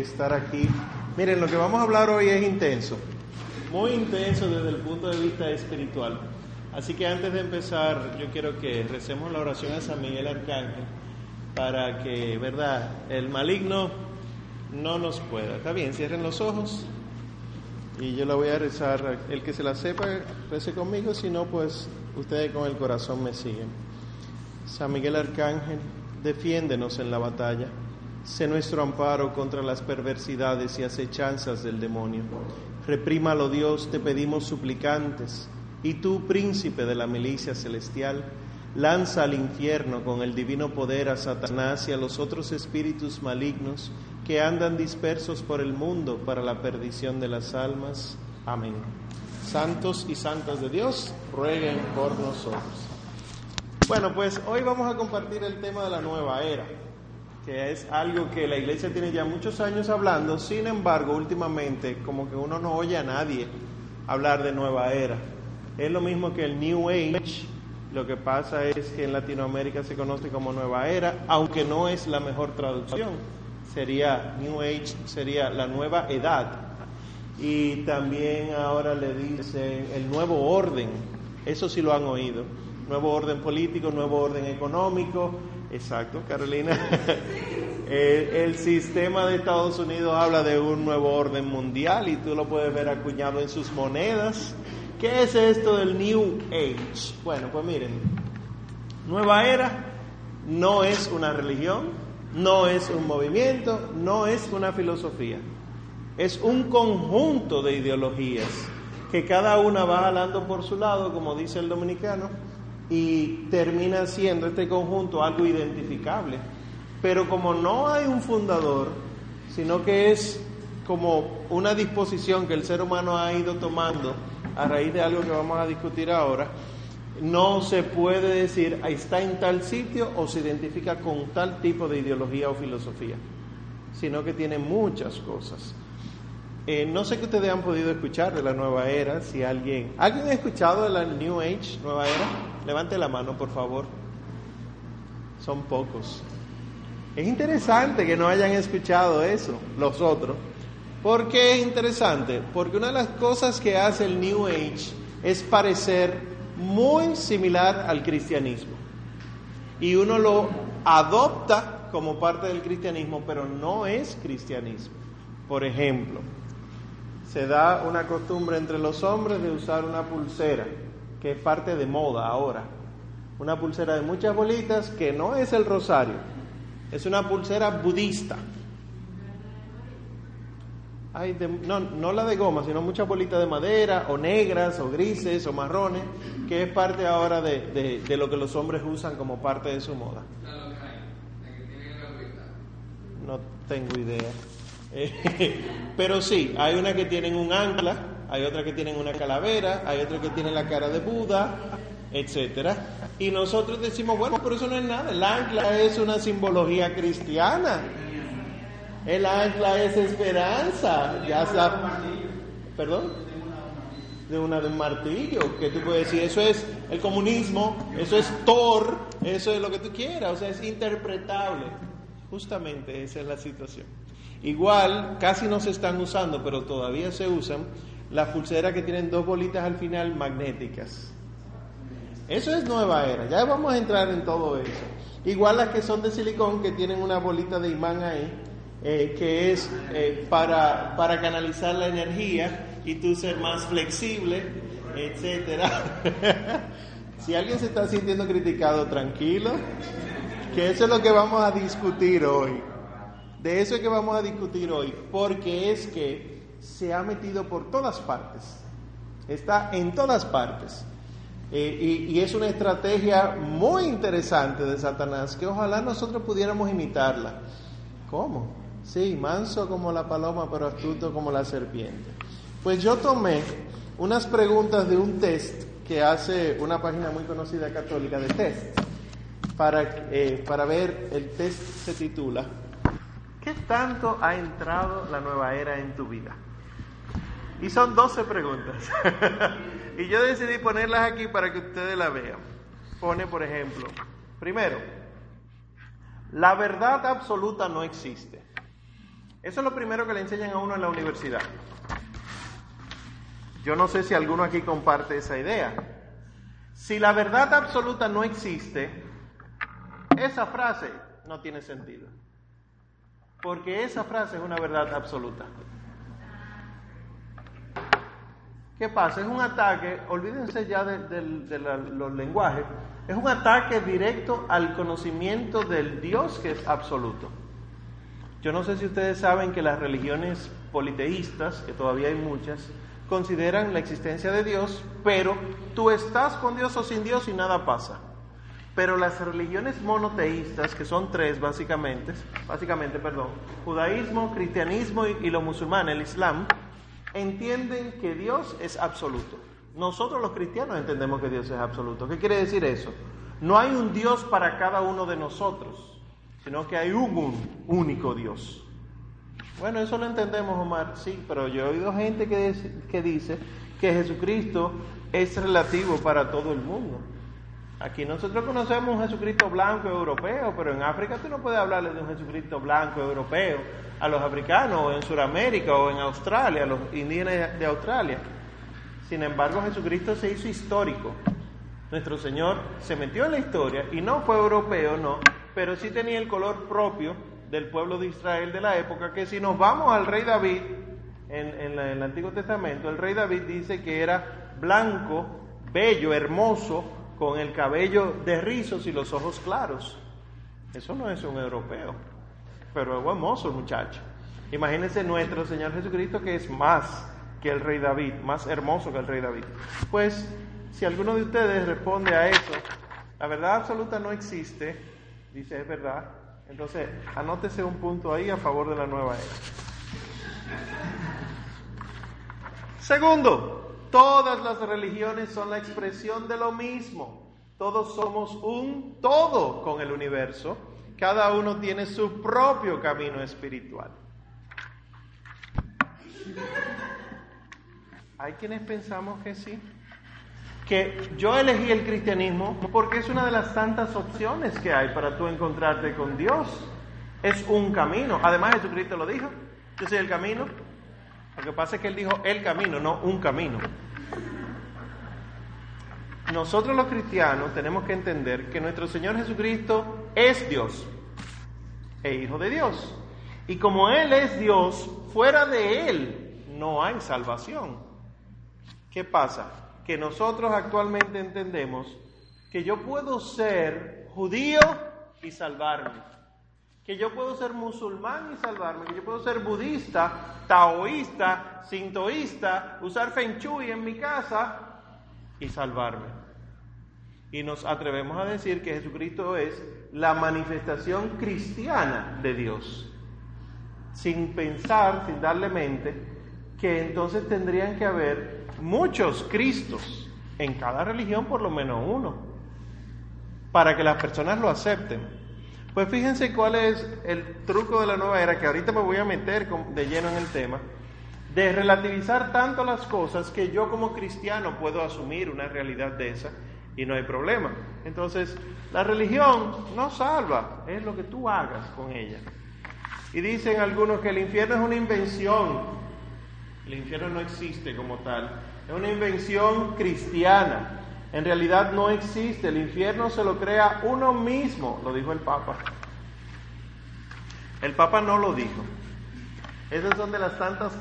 estar aquí. Miren, lo que vamos a hablar hoy es intenso, muy intenso desde el punto de vista espiritual. Así que antes de empezar, yo quiero que recemos la oración a San Miguel Arcángel para que, ¿verdad?, el maligno no nos pueda. Está bien, cierren los ojos y yo la voy a rezar. El que se la sepa, rece conmigo, si no, pues ustedes con el corazón me siguen. San Miguel Arcángel, defiéndenos en la batalla. Sé nuestro amparo contra las perversidades y acechanzas del demonio. Reprímalo Dios, te pedimos suplicantes. Y tú, príncipe de la milicia celestial, lanza al infierno con el divino poder a Satanás y a los otros espíritus malignos que andan dispersos por el mundo para la perdición de las almas. Amén. Santos y santas de Dios, rueguen por nosotros. Bueno, pues hoy vamos a compartir el tema de la nueva era, que es algo que la iglesia tiene ya muchos años hablando, sin embargo, últimamente como que uno no oye a nadie hablar de nueva era. Es lo mismo que el New Age, lo que pasa es que en Latinoamérica se conoce como nueva era, aunque no es la mejor traducción sería New Age, sería la nueva edad. Y también ahora le dicen el nuevo orden, eso sí lo han oído, nuevo orden político, nuevo orden económico, exacto, Carolina. el, sistema de Estados Unidos habla de un nuevo orden mundial y tú lo puedes ver acuñado en sus monedas. ¿Qué es esto del New Age? Bueno, pues miren, nueva era no es una religión, no es un movimiento, no es una filosofía. Es un conjunto de ideologías que cada una va jalando por su lado, como dice el dominicano, y termina siendo este conjunto algo identificable. Pero como no hay un fundador, sino que es como una disposición que el ser humano ha ido tomando a raíz de algo que vamos a discutir ahora, no se puede decir está en tal sitio o se identifica con tal tipo de ideología o filosofía, sino que tiene muchas cosas. Eh, no sé qué ustedes han podido escuchar de la nueva era, si alguien... ¿Alguien ha escuchado de la New Age, nueva era? Levante la mano, por favor. Son pocos. Es interesante que no hayan escuchado eso, los otros. ¿Por qué es interesante? Porque una de las cosas que hace el New Age es parecer muy similar al cristianismo. Y uno lo adopta como parte del cristianismo, pero no es cristianismo. Por ejemplo, se da una costumbre entre los hombres de usar una pulsera, que es parte de moda ahora. Una pulsera de muchas bolitas que no es el rosario, es una pulsera budista no, no la de goma, sino muchas bolitas de madera, o negras, o grises, o marrones, que es parte ahora de, de, lo que los hombres usan como parte de su moda. No tengo idea. Pero sí, hay una que tienen un ancla, hay otra que tienen una calavera, hay otra que tiene la cara de Buda, etcétera. Y nosotros decimos, bueno, pero eso no es nada. El ancla es una simbología cristiana. El ancla es esperanza. Ya está. ¿Perdón? De una de un martillo. Que tú puedes decir, eso es el comunismo, eso es Thor, eso es lo que tú quieras. O sea, es interpretable. Justamente esa es la situación. Igual, casi no se están usando, pero todavía se usan las pulseras que tienen dos bolitas al final magnéticas. Eso es nueva era. Ya vamos a entrar en todo eso. Igual las que son de silicón que tienen una bolita de imán ahí eh, que es eh, para, para canalizar la energía y tú ser más flexible, etcétera. si alguien se está sintiendo criticado, tranquilo, que eso es lo que vamos a discutir hoy. De eso es que vamos a discutir hoy, porque es que se ha metido por todas partes, está en todas partes. Eh, y, es una estrategia muy interesante de Satanás que ojalá nosotros pudiéramos imitarla. ¿Cómo? Sí, manso como la paloma, pero astuto como la serpiente. Pues yo tomé unas preguntas de un test que hace una página muy conocida católica de test. Para, eh, para ver, el test se titula ¿Qué tanto ha entrado la nueva era en tu vida? Y son 12 preguntas. y yo decidí ponerlas aquí para que ustedes la vean. Pone, por ejemplo, primero, la verdad absoluta no existe. Eso es lo primero que le enseñan a uno en la universidad. Yo no sé si alguno aquí comparte esa idea. Si la verdad absoluta no existe, esa frase no tiene sentido. Porque esa frase es una verdad absoluta. ¿Qué pasa? Es un ataque, olvídense ya de, los lenguajes, es un ataque directo al conocimiento del Dios que es absoluto. Yo no sé si ustedes saben que las religiones politeístas, que todavía hay muchas, consideran la existencia de Dios, pero tú estás con Dios o sin Dios y nada pasa. Pero las religiones monoteístas, que son tres básicamente, básicamente, perdón, judaísmo, cristianismo y, lo musulmán, el islam, entienden que Dios es absoluto. Nosotros los cristianos entendemos que Dios es absoluto. ¿Qué quiere decir eso? No hay un Dios para cada uno de nosotros, sino que hay un, único Dios. Bueno, eso lo entendemos, Omar, sí, pero yo he oído gente que, que dice que Jesucristo es relativo para todo el mundo. Aquí nosotros conocemos un Jesucristo blanco europeo, pero en África tú no puedes hablarle de un Jesucristo blanco europeo a los africanos, o en Sudamérica, o en Australia, a los indígenas de Australia. Sin embargo, Jesucristo se hizo histórico. Nuestro Señor se metió en la historia y no fue europeo, no, pero sí tenía el color propio del pueblo de Israel de la época, que si nos vamos al rey David, en, en el Antiguo Testamento, el rey David dice que era blanco, bello, hermoso, con el cabello de rizos y los ojos claros. Eso no es un europeo, pero es hermoso muchacho. Imagínense nuestro Señor Jesucristo que es más que el rey David, más hermoso que el rey David. Pues si alguno de ustedes responde a eso, la verdad absoluta no existe, dice es verdad, entonces anótese un punto ahí a favor de la nueva era. Segundo, Todas las religiones son la expresión de lo mismo. Todos somos un todo con el universo. Cada uno tiene su propio camino espiritual. Hay quienes pensamos que sí. Que yo elegí el cristianismo porque es una de las tantas opciones que hay para tú encontrarte con Dios. Es un camino. Además Jesucristo lo dijo. Yo soy el camino, lo que pasa es que él dijo el camino, no un camino. Nosotros los cristianos tenemos que entender que nuestro Señor Jesucristo es Dios e Hijo de Dios. Y como Él es Dios, fuera de Él no hay salvación. ¿Qué pasa? Que nosotros actualmente entendemos que yo puedo ser judío y salvarme que yo puedo ser musulmán y salvarme, que yo puedo ser budista, taoísta, sintoísta, usar feng shui en mi casa y salvarme. Y nos atrevemos a decir que Jesucristo es la manifestación cristiana de Dios, sin pensar, sin darle mente, que entonces tendrían que haber muchos Cristos en cada religión, por lo menos uno, para que las personas lo acepten. Pues fíjense cuál es el truco de la nueva era, que ahorita me voy a meter de lleno en el tema, de relativizar tanto las cosas que yo como cristiano puedo asumir una realidad de esa y no hay problema. Entonces, la religión no salva, es lo que tú hagas con ella. Y dicen algunos que el infierno es una invención, el infierno no existe como tal, es una invención cristiana. En realidad no existe, el infierno se lo crea uno mismo, lo dijo el Papa. El Papa no lo dijo. Esas son de las tantas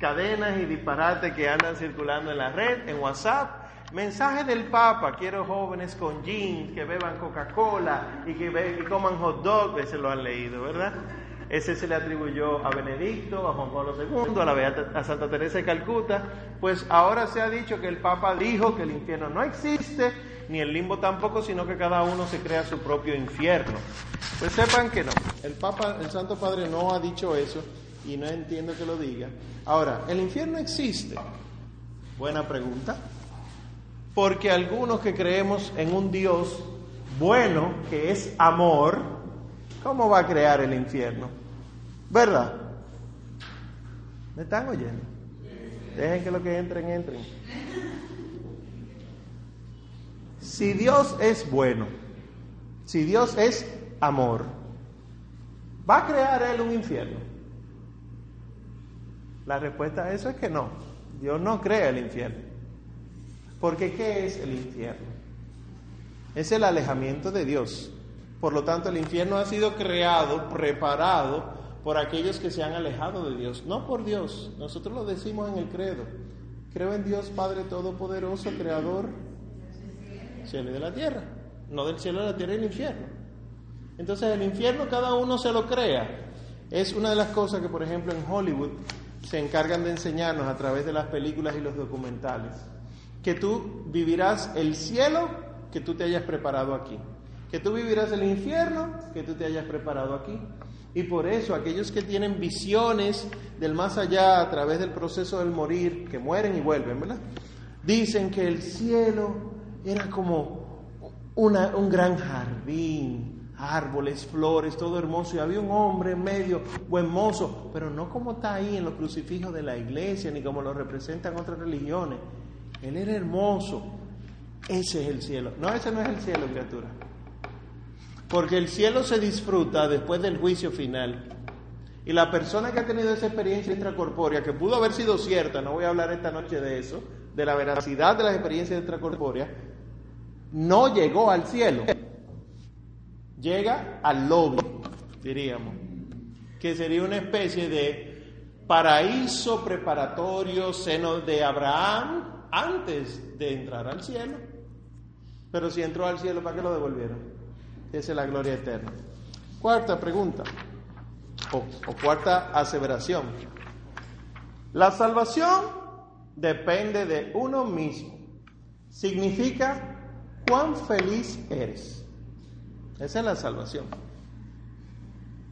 cadenas y disparates que andan circulando en la red, en WhatsApp. Mensaje del Papa, quiero jóvenes con jeans, que beban Coca-Cola y que, coman hot dog, se lo han leído, ¿verdad? Ese se le atribuyó a Benedicto, a Juan Pablo II, a, la a Santa Teresa de Calcuta. Pues ahora se ha dicho que el Papa dijo que el infierno no existe, ni el limbo tampoco, sino que cada uno se crea su propio infierno. Pues sepan que no. El Papa, el Santo Padre no ha dicho eso y no entiendo que lo diga. Ahora, ¿el infierno existe? Buena pregunta. Porque algunos que creemos en un Dios bueno, que es amor, ¿cómo va a crear el infierno? ¿Verdad? ¿Me están oyendo? Dejen que los que entren, entren. Si Dios es bueno, si Dios es amor, ¿va a crear Él un infierno? La respuesta a eso es que no. Dios no crea el infierno. Porque ¿qué es el infierno? Es el alejamiento de Dios. Por lo tanto, el infierno ha sido creado, preparado por aquellos que se han alejado de Dios, no por Dios. Nosotros lo decimos en el credo. Creo en Dios Padre Todopoderoso, Creador cielo y de la tierra. No del cielo, de la tierra el infierno. Entonces el infierno cada uno se lo crea. Es una de las cosas que, por ejemplo, en Hollywood se encargan de enseñarnos a través de las películas y los documentales. Que tú vivirás el cielo que tú te hayas preparado aquí. Que tú vivirás el infierno que tú te hayas preparado aquí. Y por eso aquellos que tienen visiones del más allá a través del proceso del morir, que mueren y vuelven, ¿verdad? Dicen que el cielo era como un gran jardín, árboles, flores, todo hermoso. Y había un hombre medio, buen mozo, pero no como está ahí en los crucifijos de la iglesia, ni como lo representan otras religiones. Él era hermoso. Ese es el cielo. No, ese no es el cielo, criatura. Porque el cielo se disfruta después del juicio final. Y la persona que ha tenido esa experiencia extracorpórea, que pudo haber sido cierta, no voy a hablar esta noche de eso, de la veracidad de las experiencias extracorpóreas, no llegó al cielo. Llega al lobby, diríamos, que sería una especie de paraíso preparatorio, seno de Abraham, antes de entrar al cielo. Pero si entró al cielo, ¿para qué lo devolvieron? Esa es la gloria eterna. Cuarta pregunta, o, cuarta aseveración. La salvación depende de uno mismo. Significa cuán feliz eres. Esa es la salvación.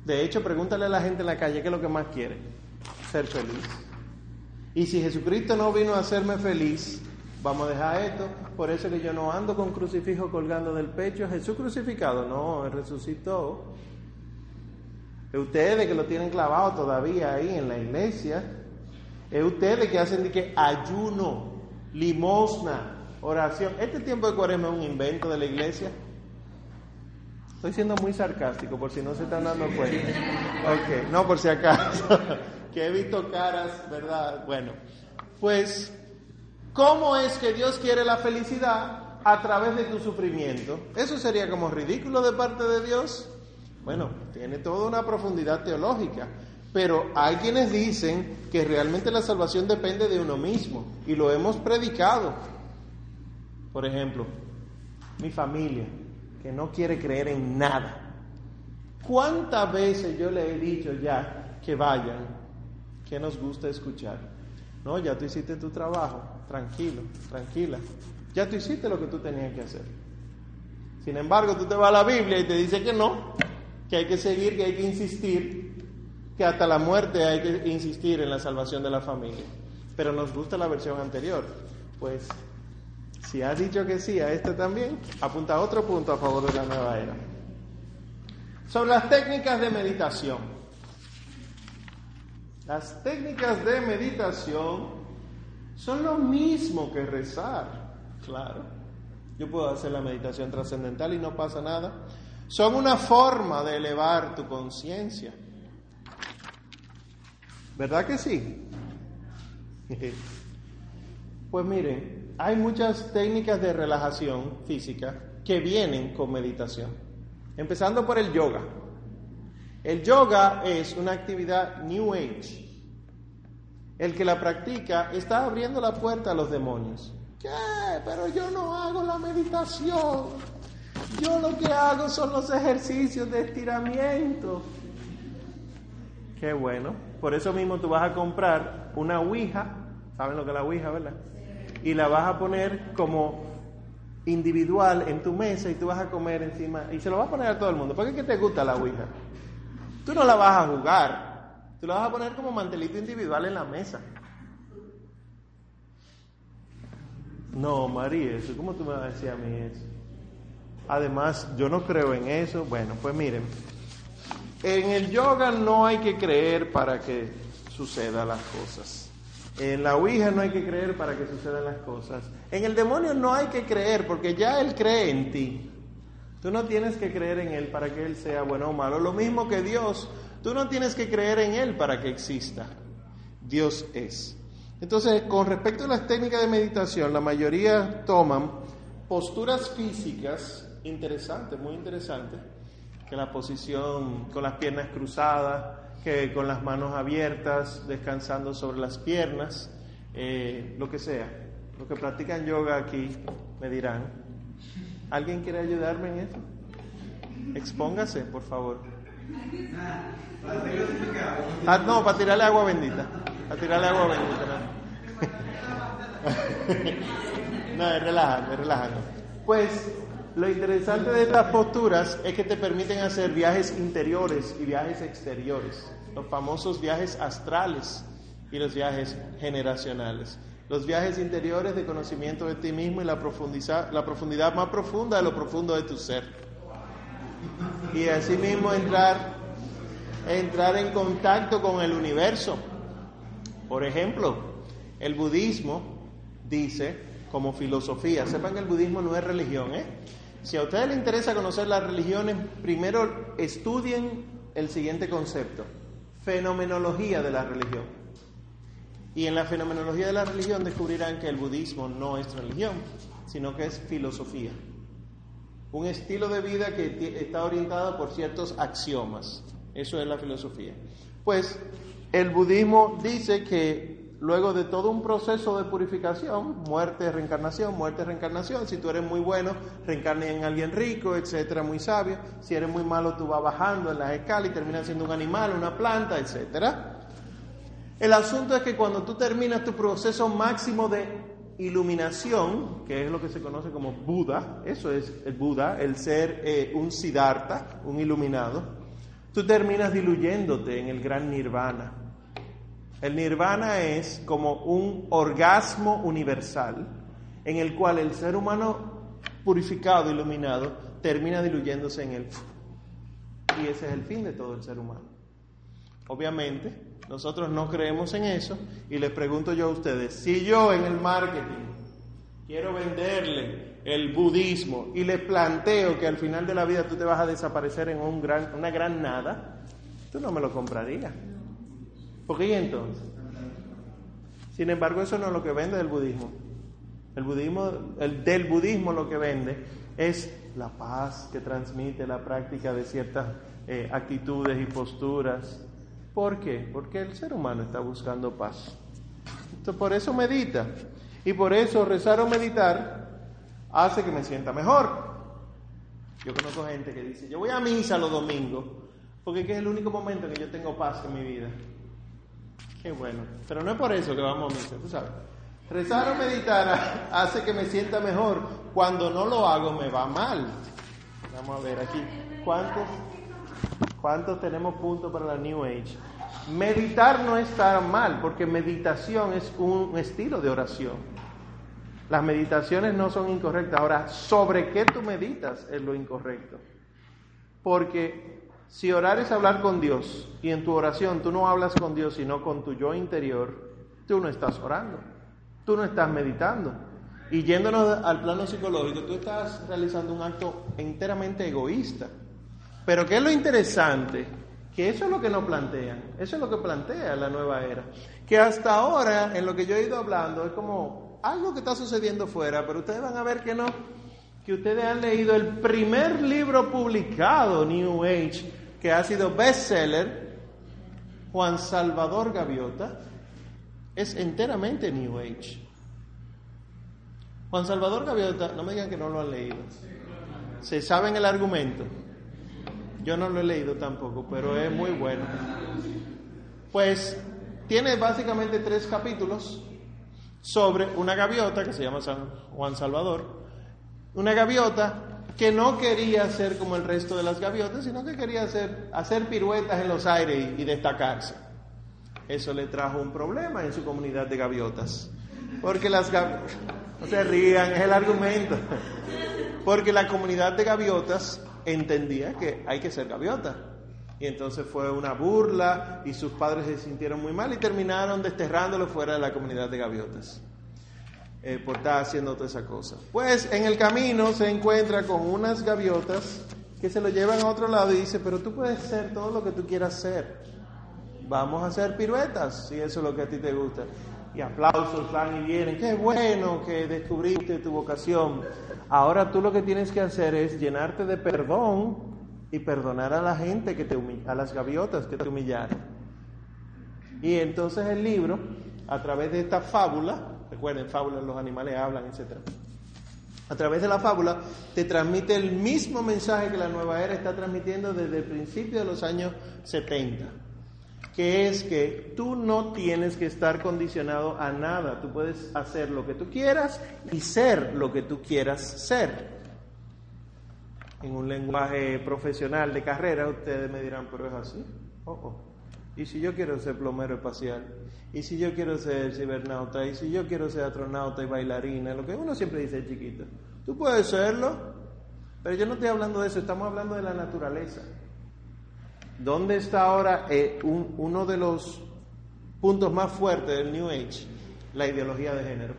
De hecho, pregúntale a la gente en la calle qué es lo que más quiere. Ser feliz. Y si Jesucristo no vino a hacerme feliz, Vamos a dejar esto, por eso que yo no ando con crucifijo colgando del pecho. Jesús crucificado, no, Él resucitó. Es ustedes que lo tienen clavado todavía ahí en la iglesia. Es ustedes que hacen de que ayuno, limosna, oración. Este tiempo de cuaresma es un invento de la iglesia. Estoy siendo muy sarcástico por si no se están dando cuenta. Ok, no por si acaso. que he visto caras, ¿verdad? Bueno, pues ¿Cómo es que Dios quiere la felicidad a través de tu sufrimiento? Eso sería como ridículo de parte de Dios. Bueno, tiene toda una profundidad teológica, pero hay quienes dicen que realmente la salvación depende de uno mismo y lo hemos predicado. Por ejemplo, mi familia, que no quiere creer en nada. ¿Cuántas veces yo le he dicho ya que vayan, que nos gusta escuchar? No, ya tú hiciste tu trabajo, tranquilo, tranquila. Ya tú hiciste lo que tú tenías que hacer. Sin embargo, tú te vas a la Biblia y te dice que no, que hay que seguir, que hay que insistir, que hasta la muerte hay que insistir en la salvación de la familia. Pero nos gusta la versión anterior. Pues, si has dicho que sí a este también, apunta otro punto a favor de la nueva era. Sobre las técnicas de meditación. Las técnicas de meditación son lo mismo que rezar, claro. Yo puedo hacer la meditación trascendental y no pasa nada. Son una forma de elevar tu conciencia. ¿Verdad que sí? Pues miren, hay muchas técnicas de relajación física que vienen con meditación. Empezando por el yoga. El yoga es una actividad New Age el que la practica está abriendo la puerta a los demonios. ¿Qué? Pero yo no hago la meditación. Yo lo que hago son los ejercicios de estiramiento. Qué bueno. Por eso mismo tú vas a comprar una ouija. ¿Saben lo que es la ouija, verdad? Y la vas a poner como individual en tu mesa y tú vas a comer encima. Y se lo vas a poner a todo el mundo. ¿Por qué que te gusta la ouija? Tú no la vas a jugar. Tú lo vas a poner como mantelito individual en la mesa. No, María, eso, ¿cómo tú me vas a decir a mí eso? Además, yo no creo en eso. Bueno, pues miren, en el yoga no hay que creer para que sucedan las cosas. En la Ouija no hay que creer para que sucedan las cosas. En el demonio no hay que creer porque ya él cree en ti. Tú no tienes que creer en él para que él sea bueno o malo. Lo mismo que Dios Tú no tienes que creer en Él para que exista. Dios es. Entonces, con respecto a las técnicas de meditación, la mayoría toman posturas físicas interesantes, muy interesantes, que la posición con las piernas cruzadas, que con las manos abiertas, descansando sobre las piernas, eh, lo que sea. Los que practican yoga aquí me dirán. ¿Alguien quiere ayudarme en eso? Expóngase, por favor. Ah, no, para tirarle agua bendita. Para tirarle agua bendita. No, es. Pues lo interesante de estas posturas es que te permiten hacer viajes interiores y viajes exteriores, los famosos viajes astrales y los viajes generacionales. Los viajes interiores de conocimiento de ti mismo y la, la profundidad más profunda de lo profundo de tu ser. Y asimismo entrar, entrar en contacto con el universo. Por ejemplo, el budismo dice como filosofía, sepan que el budismo no es religión, ¿eh? Si a ustedes les interesa conocer las religiones, primero estudien el siguiente concepto, fenomenología de la religión. Y en la fenomenología de la religión descubrirán que el budismo no es religión, sino que es filosofía. Un estilo de vida que está orientado por ciertos axiomas. Eso es la filosofía. Pues el budismo dice que luego de todo un proceso de purificación, muerte, reencarnación, muerte, reencarnación, si tú eres muy bueno, reencarna en alguien rico, etcétera, muy sabio, si eres muy malo, tú vas bajando en las escalas y terminas siendo un animal, una planta, etcétera. El asunto es que cuando tú terminas tu proceso máximo de iluminación, que es lo que se conoce como Buda, eso es el Buda, el ser eh, un Siddhartha, un iluminado, tú terminas diluyéndote en el gran nirvana. El nirvana es como un orgasmo universal en el cual el ser humano purificado, iluminado, termina diluyéndose en él. Y ese es el fin de todo el ser humano. Obviamente, nosotros no creemos en eso y les pregunto yo a ustedes, si yo en el marketing quiero venderle el budismo y le planteo que al final de la vida tú te vas a desaparecer en un gran, una gran nada, tú no me lo comprarías. ¿Por qué entonces? Sin embargo, eso no es lo que vende el budismo. El budismo, el del budismo lo que vende es la paz que transmite la práctica de ciertas eh, actitudes y posturas. ¿Por qué? Porque el ser humano está buscando paz. Entonces, por eso medita. Y por eso rezar o meditar hace que me sienta mejor. Yo conozco gente que dice, yo voy a misa los domingos, porque es el único momento en que yo tengo paz en mi vida. Qué bueno. Pero no es por eso que vamos a misa, tú sabes. Rezar o meditar hace que me sienta mejor. Cuando no lo hago me va mal. Vamos a ver aquí. ¿Cuántos, cuántos tenemos puntos para la New Age? Meditar no está mal, porque meditación es un estilo de oración. Las meditaciones no son incorrectas. Ahora, ¿sobre qué tú meditas es lo incorrecto? Porque si orar es hablar con Dios y en tu oración tú no hablas con Dios sino con tu yo interior, tú no estás orando, tú no estás meditando. Y yéndonos al plano psicológico, tú estás realizando un acto enteramente egoísta. Pero ¿qué es lo interesante? Que eso es lo que nos plantean, eso es lo que plantea la nueva era. Que hasta ahora, en lo que yo he ido hablando, es como algo que está sucediendo fuera, pero ustedes van a ver que no, que ustedes han leído el primer libro publicado, New Age, que ha sido bestseller, Juan Salvador Gaviota, es enteramente New Age. Juan Salvador Gaviota, no me digan que no lo han leído. Se saben el argumento. Yo no lo he leído tampoco, pero es muy bueno. Pues tiene básicamente tres capítulos sobre una gaviota que se llama San Juan Salvador. Una gaviota que no quería ser como el resto de las gaviotas, sino que quería hacer, hacer piruetas en los aires y, destacarse. Eso le trajo un problema en su comunidad de gaviotas. Porque las gaviotas, no se rían, es el argumento. Porque la comunidad de gaviotas entendía que hay que ser gaviota. Y entonces fue una burla y sus padres se sintieron muy mal y terminaron desterrándolo fuera de la comunidad de gaviotas eh, por estar haciendo toda esa cosa. Pues en el camino se encuentra con unas gaviotas que se lo llevan a otro lado y dice, pero tú puedes ser todo lo que tú quieras ser. vamos a hacer piruetas, si eso es lo que a ti te gusta. Y aplausos van y vienen, qué bueno que descubriste tu vocación. Ahora tú lo que tienes que hacer es llenarte de perdón y perdonar a la gente que te a las gaviotas que te humillaron. Y entonces el libro, a través de esta fábula, recuerden, fábulas los animales hablan, etcétera a través de la fábula, te transmite el mismo mensaje que la nueva era está transmitiendo desde el principio de los años 70, que es que tú no tienes que estar condicionado a nada, tú puedes hacer lo que tú quieras y ser lo que tú quieras ser. En un lenguaje profesional de carrera, ustedes me dirán, pero es así. Oh, oh. ¿Y si yo quiero ser plomero espacial? ¿Y si yo quiero ser cibernauta? ¿Y si yo quiero ser astronauta y bailarina? Lo que uno siempre dice chiquito. Tú puedes serlo, pero yo no estoy hablando de eso, estamos hablando de la naturaleza. ¿Dónde está ahora eh, uno de los puntos más fuertes del New Age? La ideología de género.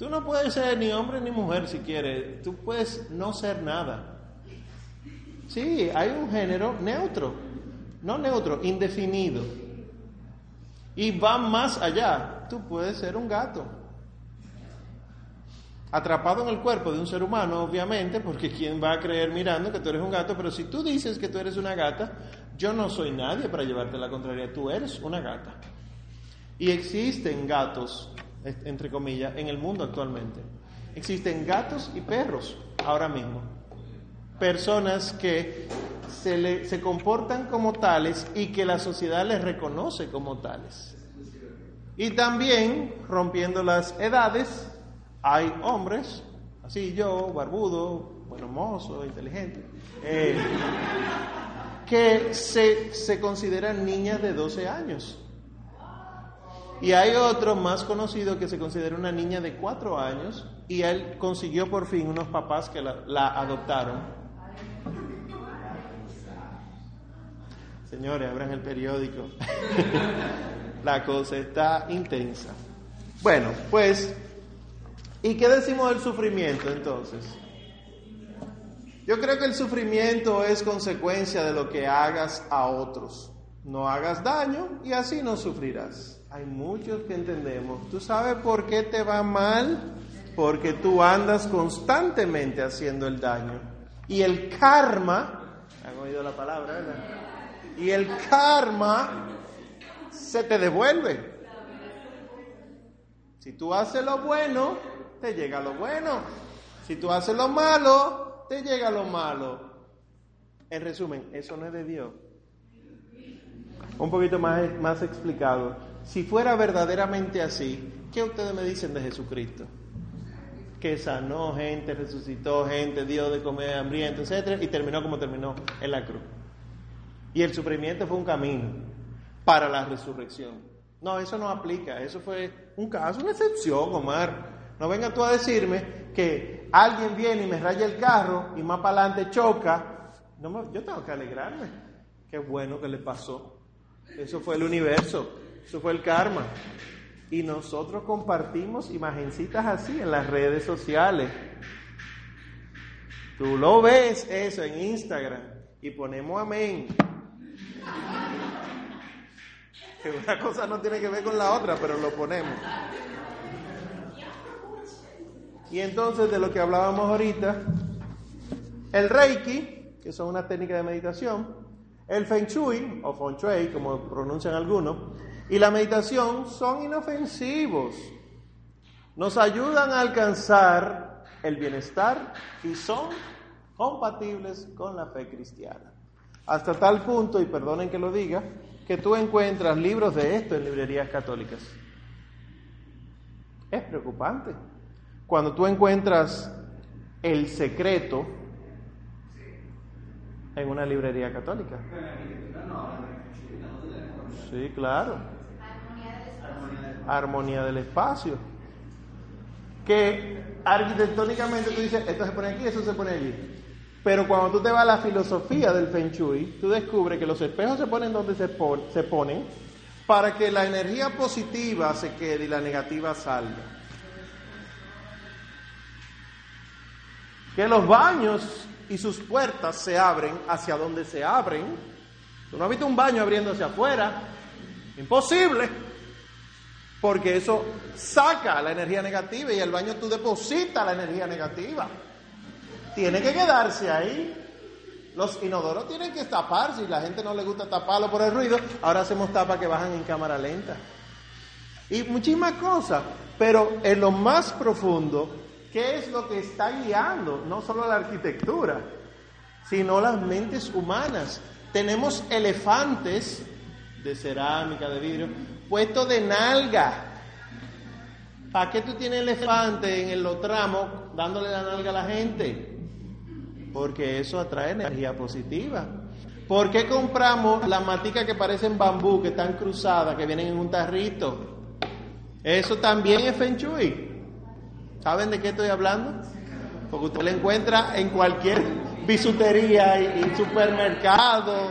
Tú no puedes ser ni hombre ni mujer si quieres, tú puedes no ser nada. Sí, hay un género neutro, no neutro, indefinido. Y va más allá. Tú puedes ser un gato. Atrapado en el cuerpo de un ser humano, obviamente, porque ¿quién va a creer mirando que tú eres un gato? Pero si tú dices que tú eres una gata, yo no soy nadie para llevarte la contraria. Tú eres una gata. Y existen gatos, entre comillas, en el mundo actualmente. Existen gatos y perros ahora mismo. Personas que se, se comportan como tales y que la sociedad les reconoce como tales. Y también, rompiendo las edades, hay hombres, así yo, barbudo, bueno, mozo, inteligente, eh, que se, se consideran niñas de 12 años. Y hay otro más conocido que se considera una niña de 4 años y él consiguió por fin unos papás que la adoptaron Señores, abran el periódico. la cosa está intensa. Bueno, pues, ¿y qué decimos del sufrimiento entonces? Yo creo que el sufrimiento es consecuencia de lo que hagas a otros. No hagas daño y así no sufrirás. Hay muchos que entendemos. ¿Tú sabes por qué te va mal? Porque tú andas constantemente haciendo el daño. Y el karma, ¿han oído la palabra, verdad? Y el karma se te devuelve. Si tú haces lo bueno, te llega lo bueno. Si tú haces lo malo, te llega lo malo. En resumen, eso no es de Dios. Un poquito más, más explicado. Si fuera verdaderamente así, ¿qué ustedes me dicen de Jesucristo? Que sanó gente, resucitó gente, dio de comer hambriento, etc. Y terminó como terminó en la cruz. Y el sufrimiento fue un camino para la resurrección. No, eso no aplica. Eso fue un caso, una excepción, Omar. No venga tú a decirme que alguien viene y me raya el carro y más para adelante choca. No, yo tengo que alegrarme. Qué bueno que le pasó. Eso fue el universo. Eso fue el karma. Y nosotros compartimos imagencitas así en las redes sociales. Tú lo ves eso en Instagram y ponemos amén. Que una cosa no tiene que ver con la otra, pero lo ponemos. Y entonces de lo que hablábamos ahorita, el Reiki, que son una técnica de meditación, el Feng Shui, o Feng Shui, como pronuncian algunos, y la meditación son inofensivos. Nos ayudan a alcanzar el bienestar y son compatibles con la fe cristiana. Hasta tal punto, y perdonen que lo diga, que tú encuentras libros de esto en librerías católicas. Es preocupante. Cuando tú encuentras el secreto en una librería católica. Sí, claro. Armonía del espacio. Que arquitectónicamente tú dices, esto se pone aquí, eso se pone allí. Pero cuando tú te vas a la filosofía del Feng Shui, tú descubres que los espejos se ponen donde se, ponen para que la energía positiva se quede y la negativa salga. Que los baños y sus puertas se abren hacia donde se abren Tú no has visto un baño abriéndose afuera. Imposible. Porque eso saca la energía negativa y el baño tú depositas la energía negativa. Tiene que quedarse ahí. Los inodoros tienen que taparse y la gente no le gusta taparlo por el ruido. Ahora hacemos tapas que bajan en cámara lenta. Y muchísimas cosas. Pero en lo más profundo, ¿qué es lo que está guiando? No solo la arquitectura, sino las mentes humanas. Tenemos elefantes de cerámica, de vidrio, puestos de nalga. ¿Para qué tú tienes elefante en el tramos dándole la nalga a la gente? Porque eso atrae energía positiva. ¿Por qué compramos las maticas que parecen bambú, que están cruzadas, que vienen en un tarrito? Eso también es Feng Shui. ¿Saben de qué estoy hablando? Porque usted lo encuentra en cualquier bisutería y, supermercado.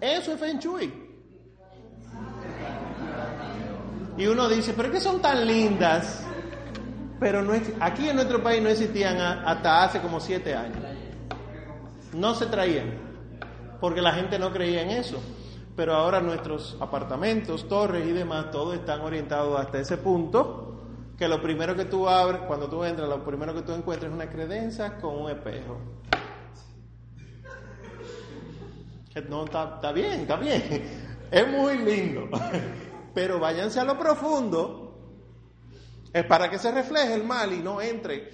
Eso es Feng Shui. Y uno dice, pero que son tan lindas. Pero no aquí en nuestro país no existían hasta hace como siete años. No se traían, porque la gente no creía en eso pero ahora nuestros apartamentos, torres y demás, todos están orientados hasta ese punto que lo primero que tú abres, cuando tú entras, lo primero que tú encuentras es una credencia con un espejo. No, está, está bien, está bien. Es muy lindo. Pero váyanse a lo profundo. Es para que se refleje el mal y no entre.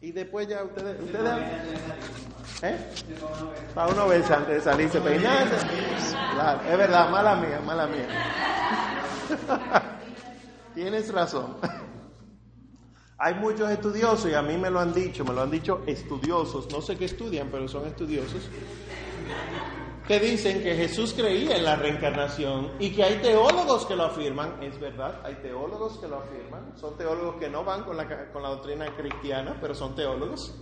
Y después ya ustedes... ustedes ¿Eh? Para uno verse antes de salirse peinando. Claro, es verdad, mala mía, mala mía. Tienes razón. Hay muchos estudiosos, y a mí me lo han dicho, me lo han dicho estudiosos, no sé qué estudian, pero son estudiosos, que dicen que Jesús creía en la reencarnación y que hay teólogos que lo afirman, es verdad, hay teólogos que lo afirman, son teólogos que no van con la, con la doctrina cristiana, pero son teólogos,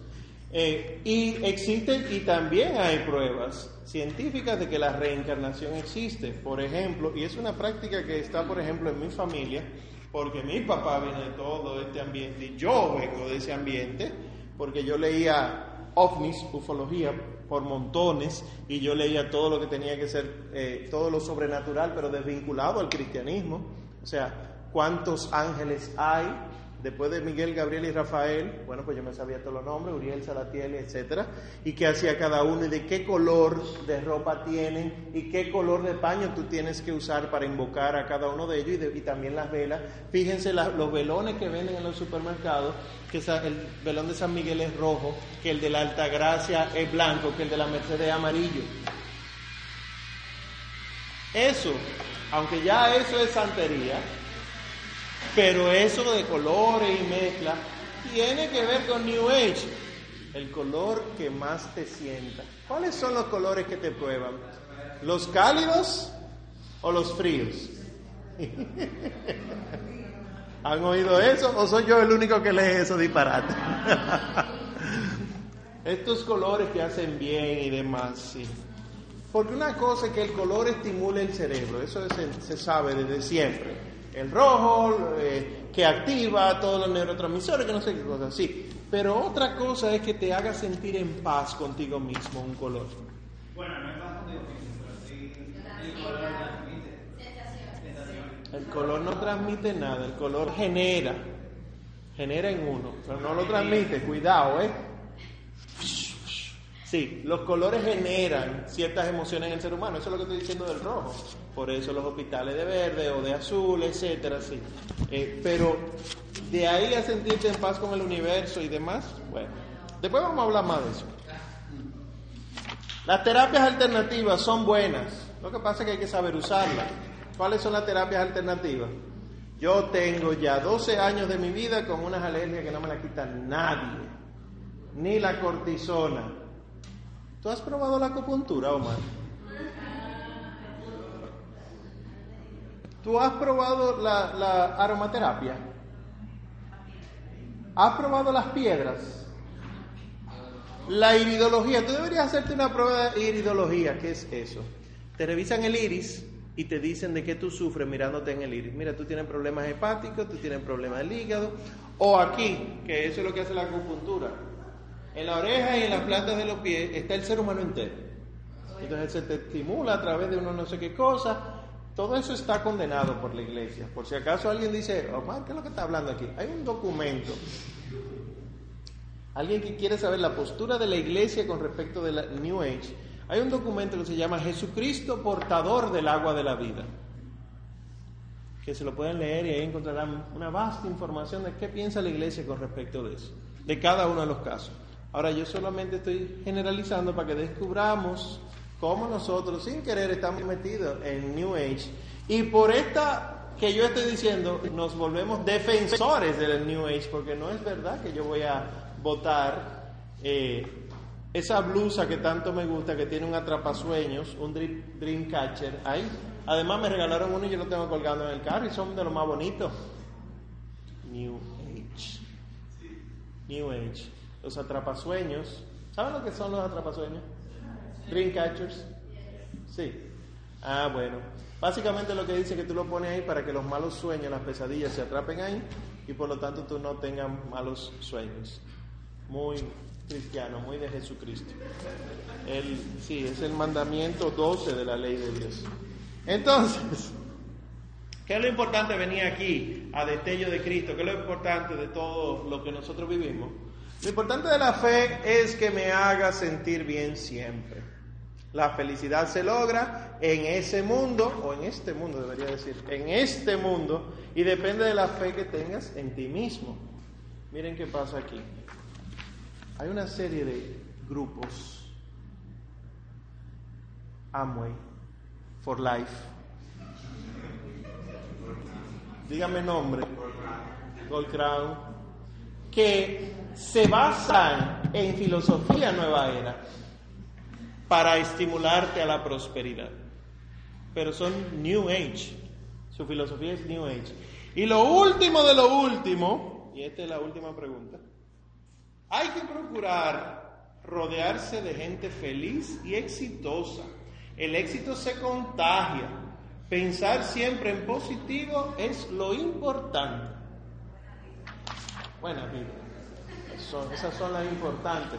eh, y existen y también hay pruebas científicas de que la reencarnación existe. Por ejemplo, y es una práctica que está, por ejemplo, en mi familia, porque mi papá viene de todo este ambiente y yo vengo de ese ambiente, porque yo leía ovnis, ufología, por montones, y yo leía todo lo que tenía que ser, eh, todo lo sobrenatural, pero desvinculado al cristianismo. O sea, ¿cuántos ángeles hay? Después de Miguel, Gabriel y Rafael, bueno, pues yo me sabía todos los nombres, Uriel, Salatiel, etcétera, y qué hacía cada uno y de qué color de ropa tienen y qué color de paño tú tienes que usar para invocar a cada uno de ellos y, también las velas. Fíjense los velones que venden en los supermercados, que el velón de San Miguel es rojo, que el de la Alta Gracia es blanco, que el de la Merced es amarillo. Eso, aunque ya eso es santería, pero eso de colores y mezcla tiene que ver con New Age. El color que más te sienta. ¿Cuáles son los colores que te prueban? ¿Los cálidos o los fríos? ¿Han oído eso o soy yo el único que lee eso disparate? Estos colores que hacen bien y demás, sí. Porque una cosa es que el color estimula el cerebro, eso se sabe desde siempre el rojo, eh, que activa todos los neurotransmisores, que no sé qué cosa, sí. Pero otra cosa es que te haga sentir en paz contigo mismo un color. Bueno, no es paz contigo mismo, pero sí el color transmite. El color no transmite nada, el color genera, genera en uno, pero no lo transmite, cuidado, ¿eh? Sí, los colores generan ciertas emociones en el ser humano, eso es lo que estoy diciendo del rojo. Por eso los hospitales de verde o de azul, etcétera, sí. Eh, pero de ahí a sentirte en paz con el universo y demás, bueno, después vamos a hablar más de eso. Las terapias alternativas son buenas, lo que pasa es que hay que saber usarlas. ¿Cuáles son las terapias alternativas? Yo tengo ya 12 años de mi vida con unas alergias que no me las quita nadie, ni la cortisona, ¿Tú has probado la acupuntura, Omar? ¿Tú has probado la, aromaterapia? ¿Has probado las piedras? La iridología. Tú deberías hacerte una prueba de iridología. ¿Qué es eso? Te revisan el iris y te dicen de qué tú sufres mirándote en el iris. Mira, tú tienes problemas hepáticos, tú tienes problemas del hígado. O aquí, que eso es lo que hace la acupuntura en la oreja y en las plantas de los pies está el ser humano entero. Entonces se te estimula a través de uno no sé qué cosa. Todo eso está condenado por la iglesia. Por si acaso alguien dice, Omar, ¿qué es lo que está hablando aquí? Hay un documento. Alguien que quiere saber la postura de la iglesia con respecto de la New Age. Hay un documento que se llama Jesucristo portador del agua de la vida. Que se lo pueden leer y ahí encontrarán una vasta información de qué piensa la iglesia con respecto de eso. De cada uno de los casos. Ahora yo solamente estoy generalizando para que descubramos cómo nosotros sin querer estamos metidos en New Age y por esta que yo estoy diciendo nos volvemos defensores del New Age porque no es verdad que yo voy a votar eh, esa blusa que tanto me gusta que tiene un atrapasueños, un dream, dream catcher ahí. Además me regalaron uno y yo lo tengo colgando en el carro y son de los más bonitos. New Age. New Age. Los atrapasueños. ¿Saben lo que son los atrapasueños? Dreamcatchers. Sí. Ah, bueno. Básicamente lo que dice es que tú lo pones ahí para que los malos sueños, las pesadillas se atrapen ahí y por lo tanto tú no tengas malos sueños. Muy cristiano, muy de Jesucristo. El, sí, es el mandamiento 12 de la ley de Dios. Entonces, ¿qué es lo importante venir aquí a destello de Cristo? ¿Qué es lo importante de todo lo que nosotros vivimos? Lo importante de la fe es que me haga sentir bien siempre. La felicidad se logra en ese mundo, o en este mundo debería decir, en este mundo, y depende de la fe que tengas en ti mismo. Miren qué pasa aquí. Hay una serie de grupos. Amway, For Life. Dígame nombre. Gold Crown. Que se basan en filosofía nueva era para estimularte a la prosperidad. Pero son New Age. Su filosofía es New Age. Y lo último de lo último, y esta es la última pregunta, hay que procurar rodearse de gente feliz y exitosa. El éxito se contagia. Pensar siempre en positivo es lo importante. Buena vida esas son las importantes.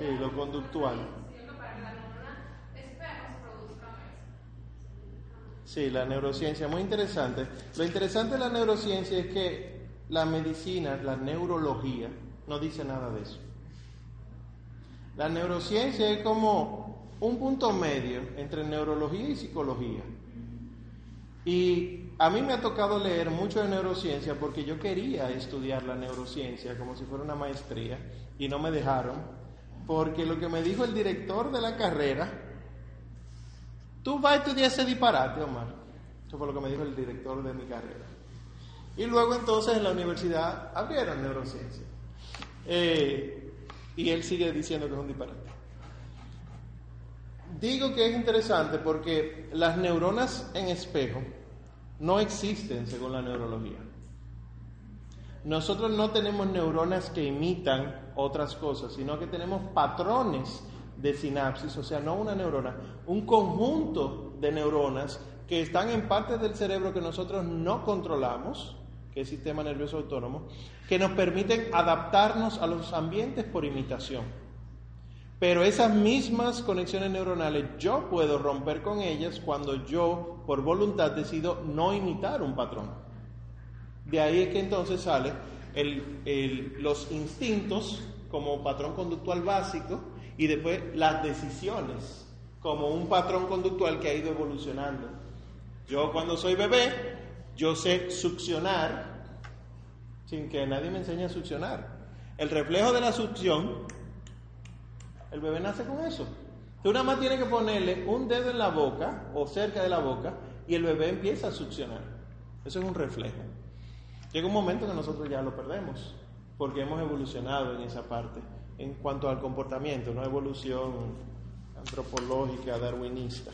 Sí, lo conductual. Sí, la neurociencia, muy interesante. Lo interesante de la neurociencia es que la medicina, la neurología, no dice nada de eso. La neurociencia es como un punto medio entre neurología y psicología. Y a mí me ha tocado leer mucho de neurociencia porque yo quería estudiar la neurociencia como si fuera una maestría y no me dejaron porque lo que me dijo el director de la carrera, tú vas a estudiar ese disparate, Omar. Eso fue lo que me dijo el director de mi carrera. Y luego entonces en la universidad abrieron neurociencia. Eh, y él sigue diciendo que es un disparate. Digo que es interesante porque las neuronas en espejo no existen según la neurología. Nosotros no tenemos neuronas que imitan otras cosas, sino que tenemos patrones de sinapsis, o sea, no una neurona, un conjunto de neuronas que están en partes del cerebro que nosotros no controlamos que es el sistema nervioso autónomo, que nos permiten adaptarnos a los ambientes por imitación. Pero esas mismas conexiones neuronales yo puedo romper con ellas cuando yo, por voluntad, decido no imitar un patrón. De ahí es que entonces sale los instintos como patrón conductual básico y después las decisiones como un patrón conductual que ha ido evolucionando. Yo cuando soy bebé yo sé succionar sin que nadie me enseñe a succionar. El reflejo de la succión, el bebé nace con eso. Tú nada más tienes que ponerle un dedo en la boca o cerca de la boca y el bebé empieza a succionar. Eso es un reflejo. Llega un momento que nosotros ya lo perdemos porque hemos evolucionado en esa parte en cuanto al comportamiento, no evolución antropológica, darwinista.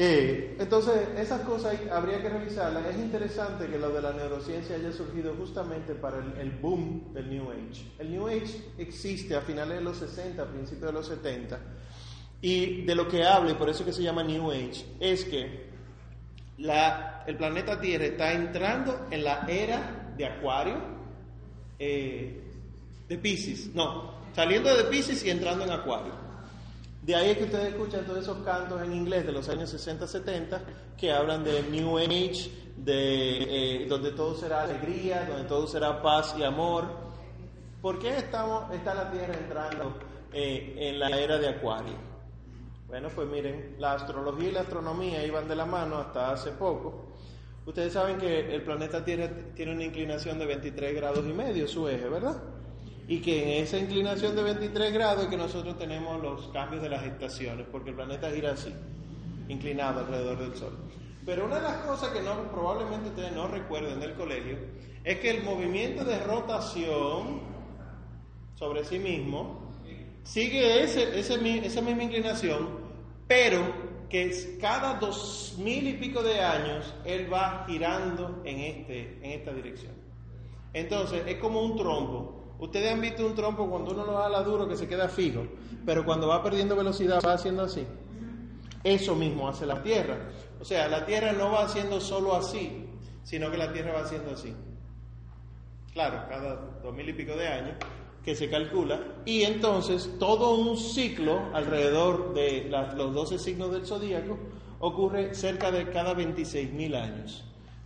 Eh, entonces, esas cosas habría que revisarlas. Es interesante que lo de la neurociencia haya surgido justamente para el, boom del New Age. El New Age existe a finales de los 60, a principios de los 70, y de lo que habla, y por eso que se llama New Age, es que la, el planeta Tierra está entrando en la era de Acuario, eh, de Pisces, no, saliendo de Pisces y entrando en Acuario. De ahí es que ustedes escuchan todos esos cantos en inglés de los años 60-70 que hablan de New Age, de, eh, donde todo será alegría, donde todo será paz y amor. ¿Por qué estamos, está la Tierra entrando eh, en la era de Acuario? Bueno, pues miren, la astrología y la astronomía iban de la mano hasta hace poco. Ustedes saben que el planeta Tierra tiene una inclinación de 23 grados y medio, su eje, ¿verdad? y que en esa inclinación de 23 grados es que nosotros tenemos los cambios de las estaciones, porque el planeta gira así, inclinado alrededor del Sol. Pero una de las cosas que no, probablemente ustedes no recuerden del colegio es que el movimiento de rotación sobre sí mismo sigue ese, esa misma inclinación, pero que cada dos mil y pico de años él va girando en, este, en esta dirección. Entonces es como un trompo Ustedes han visto un trompo cuando uno lo jala duro que se queda fijo, pero cuando va perdiendo velocidad va haciendo así. Eso mismo hace la Tierra. O sea, la Tierra no va haciendo solo así, sino que la Tierra va haciendo así. Claro, cada dos mil y pico de años que se calcula, y entonces todo un ciclo alrededor de los 12 signos del zodíaco ocurre cerca de cada 26 mil años.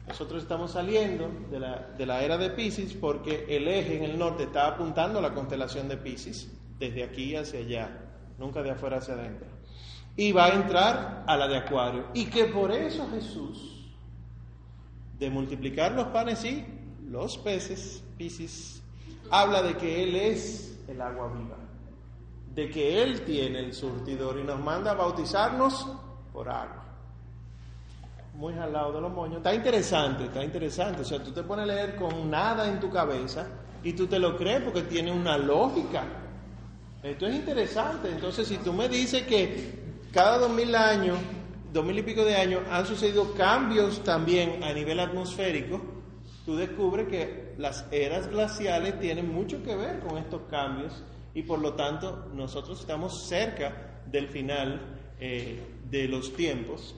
Nosotros estamos saliendo de la, de la era de Pisces porque el eje en el norte está apuntando a la constelación de Pisces, desde aquí hacia allá, nunca de afuera hacia adentro. Y va a entrar a la de Acuario. Y que por eso Jesús, de multiplicar los panes y los peces, Pisces, habla de que Él es el agua viva, de que Él tiene el surtidor y nos manda a bautizarnos por agua muy al lado de los moños. Está interesante, está interesante. O sea, tú te pones a leer con nada en tu cabeza y tú te lo crees porque tiene una lógica. Esto es interesante. Entonces, si tú me dices que cada dos mil años, dos mil y pico de años, han sucedido cambios también a nivel atmosférico, tú descubres que las eras glaciales tienen mucho que ver con estos cambios y por lo tanto nosotros estamos cerca del final eh, de los tiempos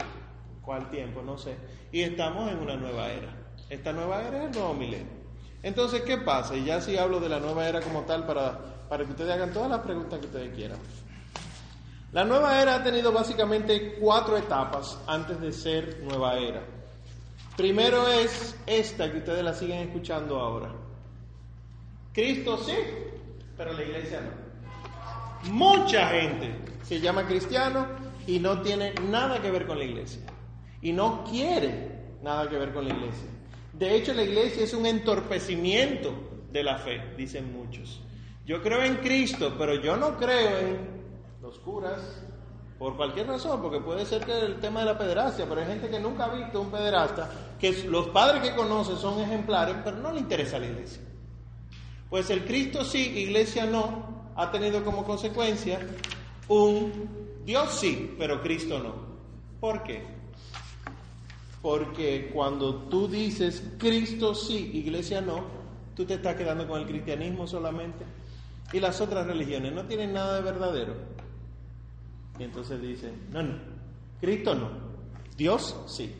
cuál tiempo, no sé. Y estamos en una nueva era. Esta nueva era es el nuevo milenio. Entonces, ¿qué pasa? Y ya sí hablo de la nueva era como tal para, para que ustedes hagan todas las preguntas que ustedes quieran. La nueva era ha tenido básicamente cuatro etapas antes de ser nueva era. Primero es esta que ustedes la siguen escuchando ahora. Cristo sí, pero la iglesia no. Mucha gente se llama cristiano y no tiene nada que ver con la iglesia y no quiere nada que ver con la iglesia. De hecho, la iglesia es un entorpecimiento de la fe, dicen muchos. Yo creo en Cristo, pero yo no creo en los curas por cualquier razón, porque puede ser que el tema de la pederastia, pero hay gente que nunca ha visto un pederasta, que los padres que conocen son ejemplares, pero no le interesa la iglesia. Pues el Cristo sí, iglesia no, ha tenido como consecuencia un Dios sí, pero Cristo no. ¿Por qué? Porque cuando tú dices Cristo sí, iglesia no, tú te estás quedando con el cristianismo solamente. Y las otras religiones no tienen nada de verdadero. Y entonces dicen, no, no, Cristo no, Dios sí.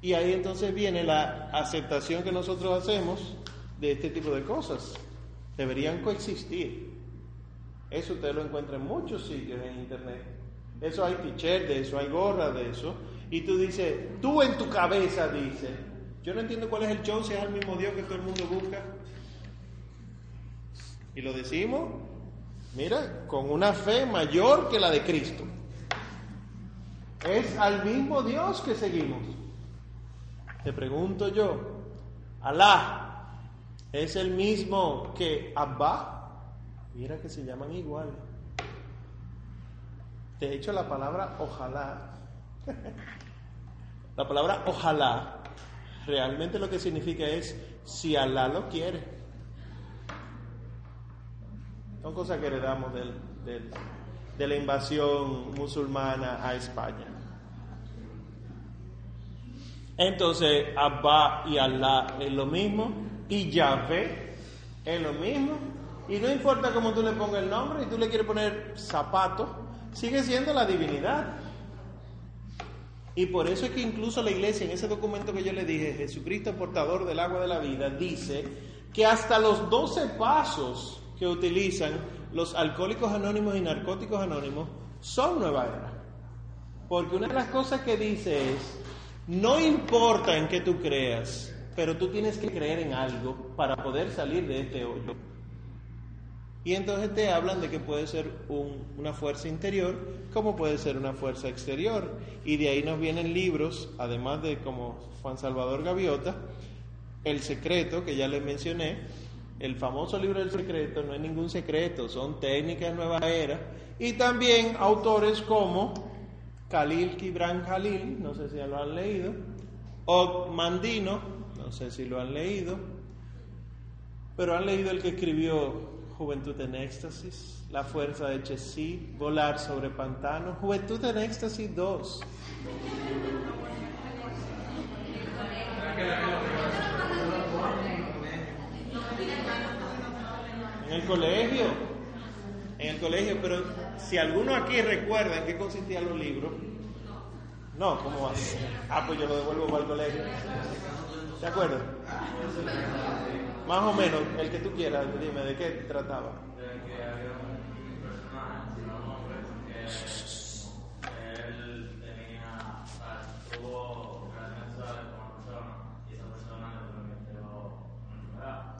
Y ahí entonces viene la aceptación que nosotros hacemos de este tipo de cosas. Deberían coexistir. Eso usted lo encuentra en muchos sitios en internet. Eso hay t-shirt de eso, hay gorra de eso. Y tú dices, tú en tu cabeza dices, yo no entiendo cuál es el show si es el mismo Dios que todo el mundo busca. Y lo decimos, mira, con una fe mayor que la de Cristo. Es al mismo Dios que seguimos. Te pregunto yo, Alá, ¿es el mismo que Abba? Mira que se llaman igual. De hecho, la palabra ojalá La palabra ojalá realmente lo que significa es si Alá lo quiere. Son cosas que heredamos del, de la invasión musulmana a España. Entonces, Abba y Allah es lo mismo, y Yahvé es lo mismo, y no importa cómo tú le pongas el nombre, y tú le quieres poner zapato, sigue siendo la divinidad. Y por eso es que incluso la iglesia, en ese documento que yo le dije, Jesucristo portador del agua de la vida, dice que hasta los 12 pasos que utilizan los alcohólicos anónimos y narcóticos anónimos son nueva era. Porque una de las cosas que dice es, no importa en qué tú creas, pero tú tienes que creer en algo para poder salir de este hoyo. Y entonces te hablan de que puede ser una fuerza interior como puede ser una fuerza exterior. Y de ahí nos vienen libros, además de como Juan Salvador Gaviota, El Secreto, que ya les mencioné. El famoso libro del secreto no es ningún secreto, son técnicas nueva era. Y también autores como Khalil Gibran Khalil, no sé si lo han leído, o Mandino, no sé si lo han leído, pero han leído el que escribió Juventud en Éxtasis, La Fuerza de Chessy, Volar sobre Pantano, Juventud en Éxtasis 2. En el colegio, en el colegio, pero si alguno aquí recuerda en qué consistían los libros, no, ¿cómo va? Ah, pues yo lo devuelvo para el colegio. ¿De acuerdo? Más o menos, el que tú quieras, dime, ¿de qué trataba?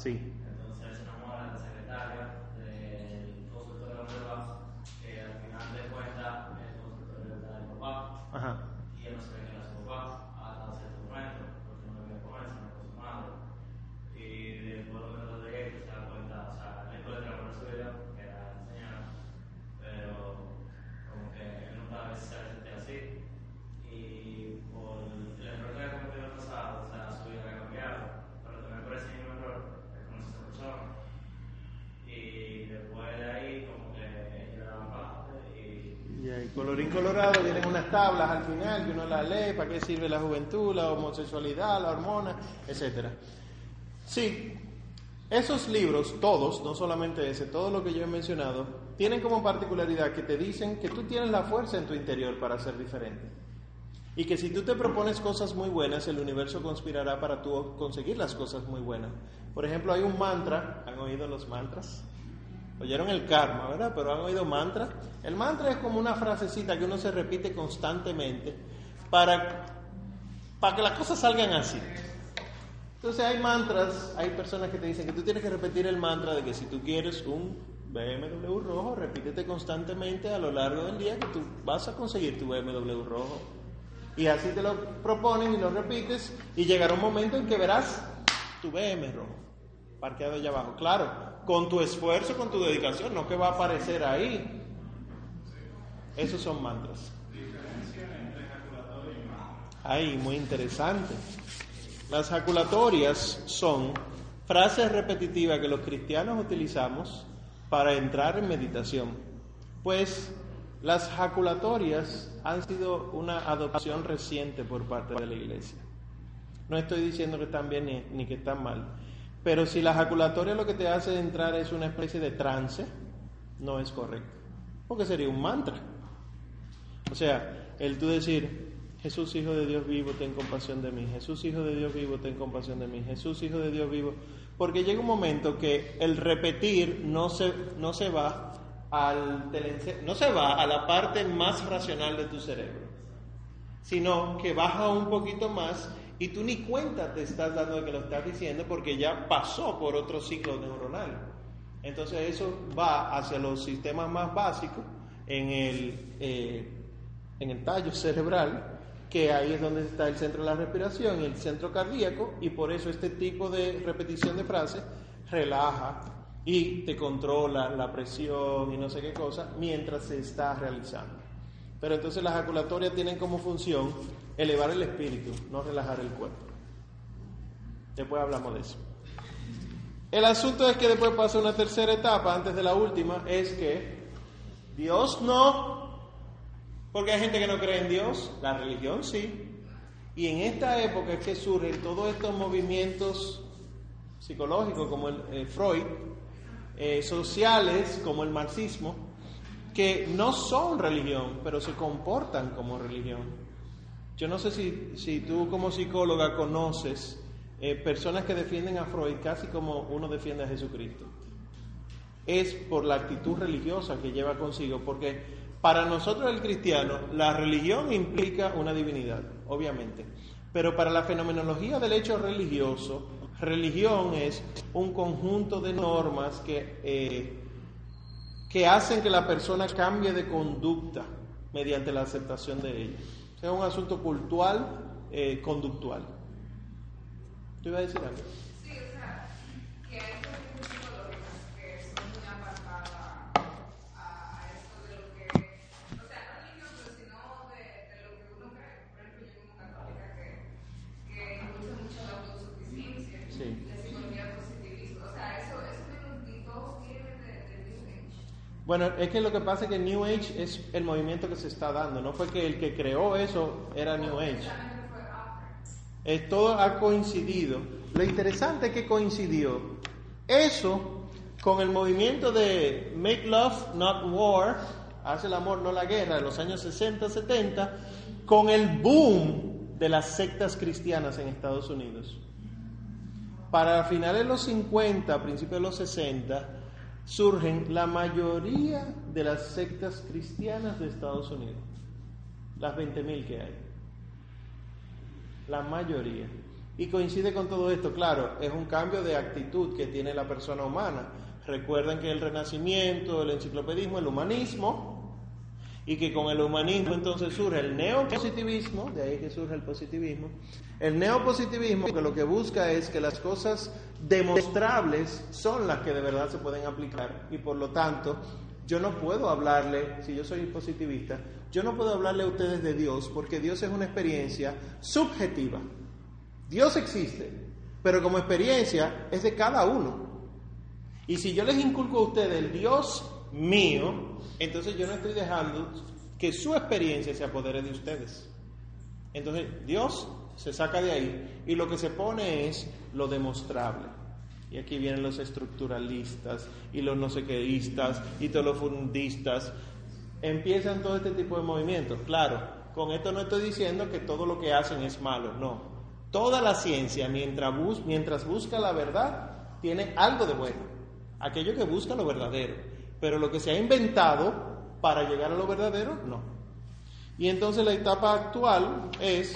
De Ajá. Colorín colorado, tienen unas tablas al final que uno las lee, para qué sirve la juventud, la homosexualidad, la hormona, etc. Sí, esos libros, todos, no solamente ese, todo lo que yo he mencionado, tienen como particularidad que te dicen que tú tienes la fuerza en tu interior para ser diferente. Y que si tú te propones cosas muy buenas, el universo conspirará para tú conseguir las cosas muy buenas. Por ejemplo, hay un mantra, ¿han oído los mantras? Oyeron el karma, ¿verdad? Pero han oído mantra. El mantra es como una frasecita que uno se repite constantemente para, para que las cosas salgan así. Entonces hay mantras, hay personas que te dicen que tú tienes que repetir el mantra de que si tú quieres un BMW rojo, repítete constantemente a lo largo del día que tú vas a conseguir tu BMW rojo. Y así te lo proponen y lo repites y llegará un momento en que verás tu BMW rojo parqueado allá abajo. Claro, con tu esfuerzo, con tu dedicación, no que va a aparecer ahí. Esos son mantras. Ahí, muy interesante. Las jaculatorias son frases repetitivas que los cristianos utilizamos para entrar en meditación. Pues las jaculatorias han sido una adopción reciente por parte de la iglesia. No estoy diciendo que están bien ni, ni que están mal, pero si la ejaculatoria lo que te hace entrar es una especie de trance, no es correcto. Porque sería un mantra. O sea, el tú decir, Jesús Hijo de Dios vivo, ten compasión de mí. Jesús Hijo de Dios vivo, ten compasión de mí. Jesús Hijo de Dios vivo. Porque llega un momento que el repetir no se, no se va al no se va a la parte más racional de tu cerebro, sino que baja un poquito más y tú ni cuenta te estás dando de que lo estás diciendo porque ya pasó por otro ciclo neuronal. Entonces eso va hacia los sistemas más básicos en el, eh, en el tallo cerebral, que ahí es donde está el centro de la respiración y el centro cardíaco, y por eso este tipo de repetición de frases relaja y te controla la presión y no sé qué cosa mientras se está realizando. Pero entonces las ejaculatorias tienen como función elevar el espíritu, no relajar el cuerpo. Después hablamos de eso. El asunto es que después pasa una tercera etapa, antes de la última, es que Dios no, porque hay gente que no cree en Dios, la religión sí. Y en esta época es que surgen todos estos movimientos psicológicos como el eh, Freud, eh, sociales como el marxismo, que no son religión, pero se comportan como religión. Yo no sé si, si tú como psicóloga conoces eh, personas que defienden a Freud casi como uno defiende a Jesucristo. Es por la actitud religiosa que lleva consigo, porque para nosotros el cristiano la religión implica una divinidad, obviamente, pero para la fenomenología del hecho religioso, religión es un conjunto de normas que, eh, que hacen que la persona cambie de conducta mediante la aceptación de ella. es un asunto cultural, eh, conductual. ¿Tú ibas a decir algo? Sí, o sea, que hay corrientes psicológicas que son muy apartadas a, a esto de lo que, o sea, no religión, pero sino de, de lo que uno cree. Por ejemplo, yo como católica que, que impulsa mucho la autosuficiencia, Sí. la psicología positivista. O sea, eso, eso mismo ni todos vienen de, de New Age. Bueno, es que lo que pasa es que New Age es el movimiento que se está dando, no fue que el que creó eso era New Age. After. Eh, todo ha coincidido. Lo interesante es que coincidió eso con el movimiento de Make Love, Not War, hace el amor, no la guerra, de los años 60, 70, con el boom de las sectas cristianas en Estados Unidos. Para finales de los 50, principios de los 60, surgen la mayoría de las sectas cristianas de Estados Unidos, las 20.000 que hay la mayoría. Y coincide con todo esto, claro, es un cambio de actitud que tiene la persona humana. Recuerden que el renacimiento, el enciclopedismo, el humanismo, y que con el humanismo entonces surge el neopositivismo, de ahí que surge el positivismo. El neopositivismo que lo que busca es que las cosas demostrables son las que de verdad se pueden aplicar y por lo tanto yo no puedo hablarle, si yo soy positivista, yo no puedo hablarle a ustedes de Dios porque Dios es una experiencia subjetiva. Dios existe, pero como experiencia es de cada uno. Y si yo les inculco a ustedes el Dios mío, entonces yo no estoy dejando que su experiencia se apodere de ustedes. Entonces Dios se saca de ahí y lo que se pone es lo demostrable. Y aquí vienen los estructuralistas y los no sé quéistas y todos los fundistas. Empiezan todo este tipo de movimientos. Claro, con esto no estoy diciendo que todo lo que hacen es malo, no. Toda la ciencia, mientras, bus mientras busca la verdad, tiene algo de bueno. Aquello que busca lo verdadero. Pero lo que se ha inventado para llegar a lo verdadero, no. Y entonces la etapa actual es,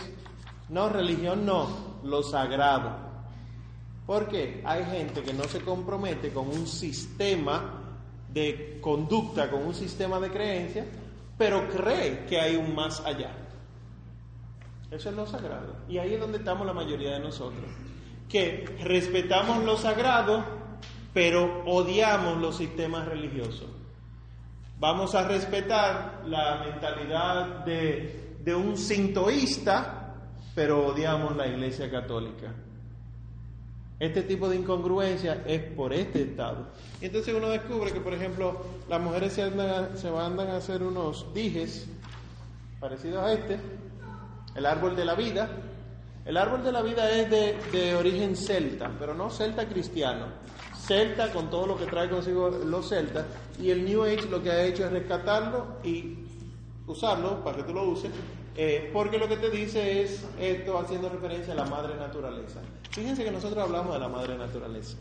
no, religión no, lo sagrado. Porque hay gente que no se compromete con un sistema de conducta, con un sistema de creencia, pero cree que hay un más allá. Eso es lo sagrado. Y ahí es donde estamos la mayoría de nosotros. Que respetamos lo sagrado, pero odiamos los sistemas religiosos. Vamos a respetar la mentalidad de, de un sintoísta, pero odiamos la iglesia católica. Este tipo de incongruencia es por este estado. Entonces uno descubre que, por ejemplo, las mujeres se, andan, se mandan a hacer unos dijes parecidos a este, el árbol de la vida. El árbol de la vida es de, de origen celta, pero no celta cristiano. Celta con todo lo que trae consigo los celtas. Y el New Age lo que ha hecho es rescatarlo y usarlo para que tú lo uses eh, porque lo que te dice es esto haciendo referencia a la madre naturaleza. Fíjense que nosotros hablamos de la madre naturaleza.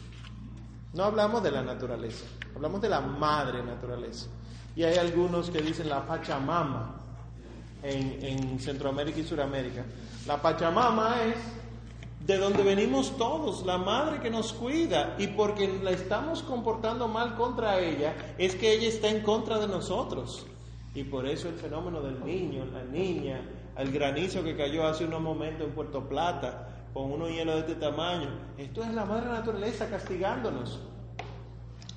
No hablamos de la naturaleza, hablamos de la madre naturaleza. Y hay algunos que dicen la Pachamama en, en Centroamérica y Suramérica. La Pachamama es de donde venimos todos, la madre que nos cuida. Y porque la estamos comportando mal contra ella, es que ella está en contra de nosotros. Y por eso el fenómeno del niño, la niña, el granizo que cayó hace unos momentos en Puerto Plata, con unos hielos de este tamaño, esto es la madre naturaleza castigándonos.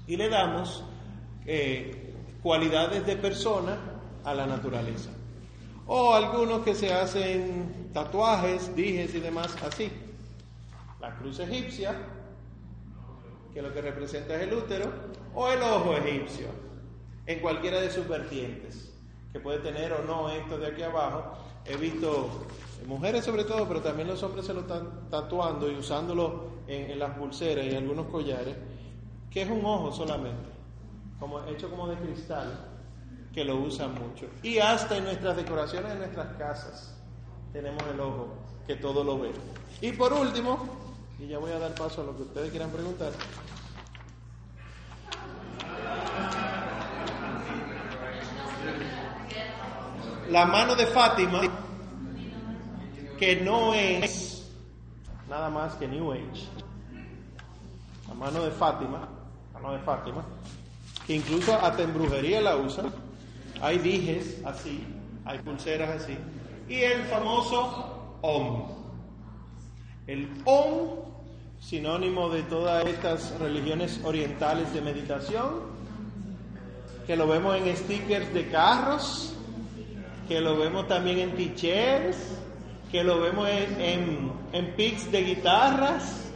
Y le damos eh, cualidades de persona a la naturaleza. O algunos que se hacen tatuajes, dijes y demás así. La cruz egipcia, que lo que representa es el útero, o el ojo egipcio, en cualquiera de sus vertientes, puede tener o no esto de aquí abajo. He visto mujeres sobre todo, pero también los hombres se lo están tatuando y usándolo en, en las pulseras y en algunos collares, que es un ojo solamente, como, hecho como de cristal, que lo usan mucho. Y hasta en nuestras decoraciones de nuestras casas tenemos el ojo, que todo lo ve. Y por último, y ya voy a dar paso a lo que ustedes quieran preguntar. La mano de Fátima, que no es nada más que New Age. La mano de Fátima, mano de Fátima, que incluso hasta en brujería la usan. Hay dijes así, hay pulseras así. Y el famoso Om. El Om, sinónimo de todas estas religiones orientales de meditación, que lo vemos en stickers de carros, que lo vemos también en t-shirts, que lo vemos en, en, en pics de guitarras,